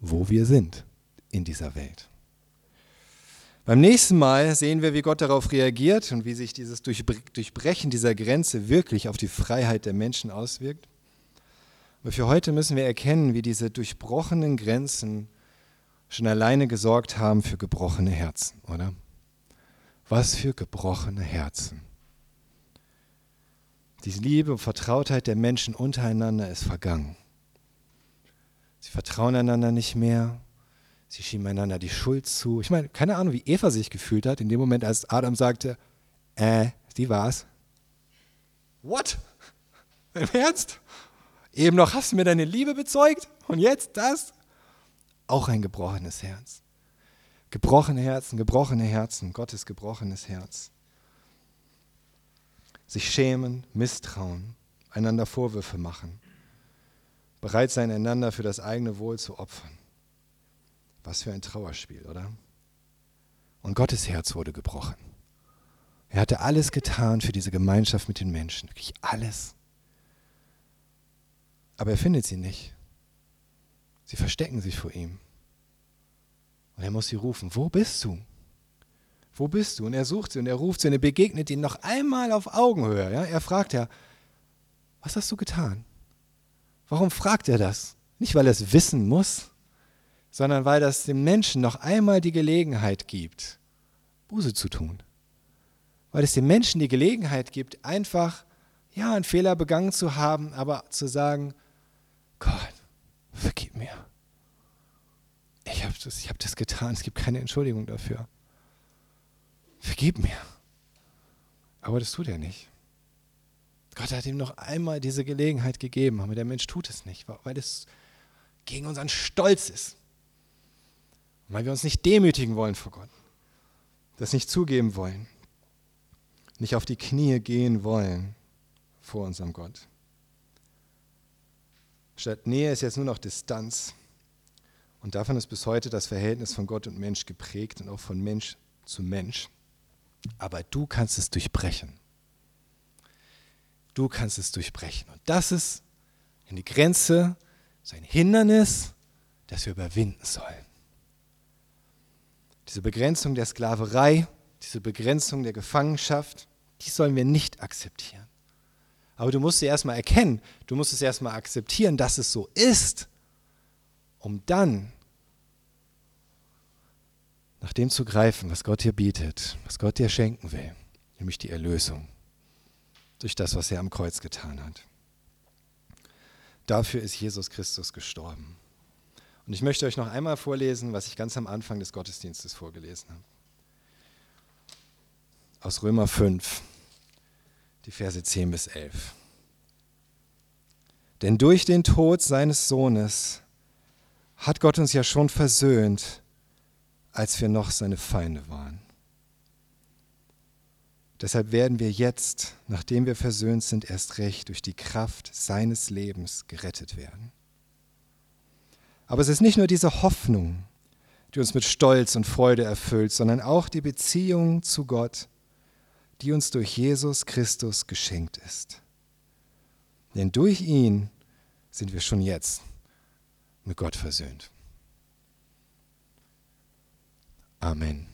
wo wir sind in dieser Welt. Beim nächsten Mal sehen wir, wie Gott darauf reagiert und wie sich dieses Durchbrechen dieser Grenze wirklich auf die Freiheit der Menschen auswirkt. Aber für heute müssen wir erkennen, wie diese durchbrochenen Grenzen schon alleine gesorgt haben für gebrochene Herzen, oder? Was für gebrochene Herzen. Diese Liebe und Vertrautheit der Menschen untereinander ist vergangen. Sie vertrauen einander nicht mehr. Sie schieben einander die Schuld zu. Ich meine, keine Ahnung, wie Eva sich gefühlt hat in dem Moment, als Adam sagte, äh, die war's. What? Im Ernst? Eben noch hast du mir deine Liebe bezeugt und jetzt das? Auch ein gebrochenes Herz. Gebrochene Herzen, gebrochene Herzen, Gottes gebrochenes Herz. Sich schämen, misstrauen, einander Vorwürfe machen, bereit sein, einander für das eigene Wohl zu opfern. Was für ein Trauerspiel, oder? Und Gottes Herz wurde gebrochen. Er hatte alles getan für diese Gemeinschaft mit den Menschen, wirklich alles. Aber er findet sie nicht. Sie verstecken sich vor ihm. Und er muss sie rufen, wo bist du? Wo bist du? Und er sucht sie und er ruft sie und er begegnet ihnen noch einmal auf Augenhöhe. Ja? Er fragt ja, was hast du getan? Warum fragt er das? Nicht, weil er es wissen muss, sondern weil das dem Menschen noch einmal die Gelegenheit gibt, Buße zu tun. Weil es dem Menschen die Gelegenheit gibt, einfach, ja, einen Fehler begangen zu haben, aber zu sagen, Gott, vergib mir. Ich habe das, hab das getan, es gibt keine Entschuldigung dafür. Vergib mir. Aber das tut er nicht. Gott hat ihm noch einmal diese Gelegenheit gegeben, aber der Mensch tut es nicht, weil es gegen unseren Stolz ist. Und weil wir uns nicht demütigen wollen vor Gott, das nicht zugeben wollen, nicht auf die Knie gehen wollen vor unserem Gott. Statt Nähe ist jetzt nur noch Distanz. Und davon ist bis heute das Verhältnis von Gott und Mensch geprägt und auch von Mensch zu Mensch. Aber du kannst es durchbrechen. Du kannst es durchbrechen. Und das ist eine Grenze, so ein Hindernis, das wir überwinden sollen. Diese Begrenzung der Sklaverei, diese Begrenzung der Gefangenschaft, die sollen wir nicht akzeptieren. Aber du musst sie erstmal erkennen, du musst es erstmal akzeptieren, dass es so ist, um dann nach dem zu greifen, was Gott dir bietet, was Gott dir schenken will, nämlich die Erlösung durch das, was er am Kreuz getan hat. Dafür ist Jesus Christus gestorben. Und ich möchte euch noch einmal vorlesen, was ich ganz am Anfang des Gottesdienstes vorgelesen habe. Aus Römer 5 die Verse 10 bis 11. Denn durch den Tod seines Sohnes hat Gott uns ja schon versöhnt, als wir noch seine Feinde waren. Deshalb werden wir jetzt, nachdem wir versöhnt sind, erst recht durch die Kraft seines Lebens gerettet werden. Aber es ist nicht nur diese Hoffnung, die uns mit Stolz und Freude erfüllt, sondern auch die Beziehung zu Gott, die uns durch Jesus Christus geschenkt ist. Denn durch ihn sind wir schon jetzt mit Gott versöhnt. Amen.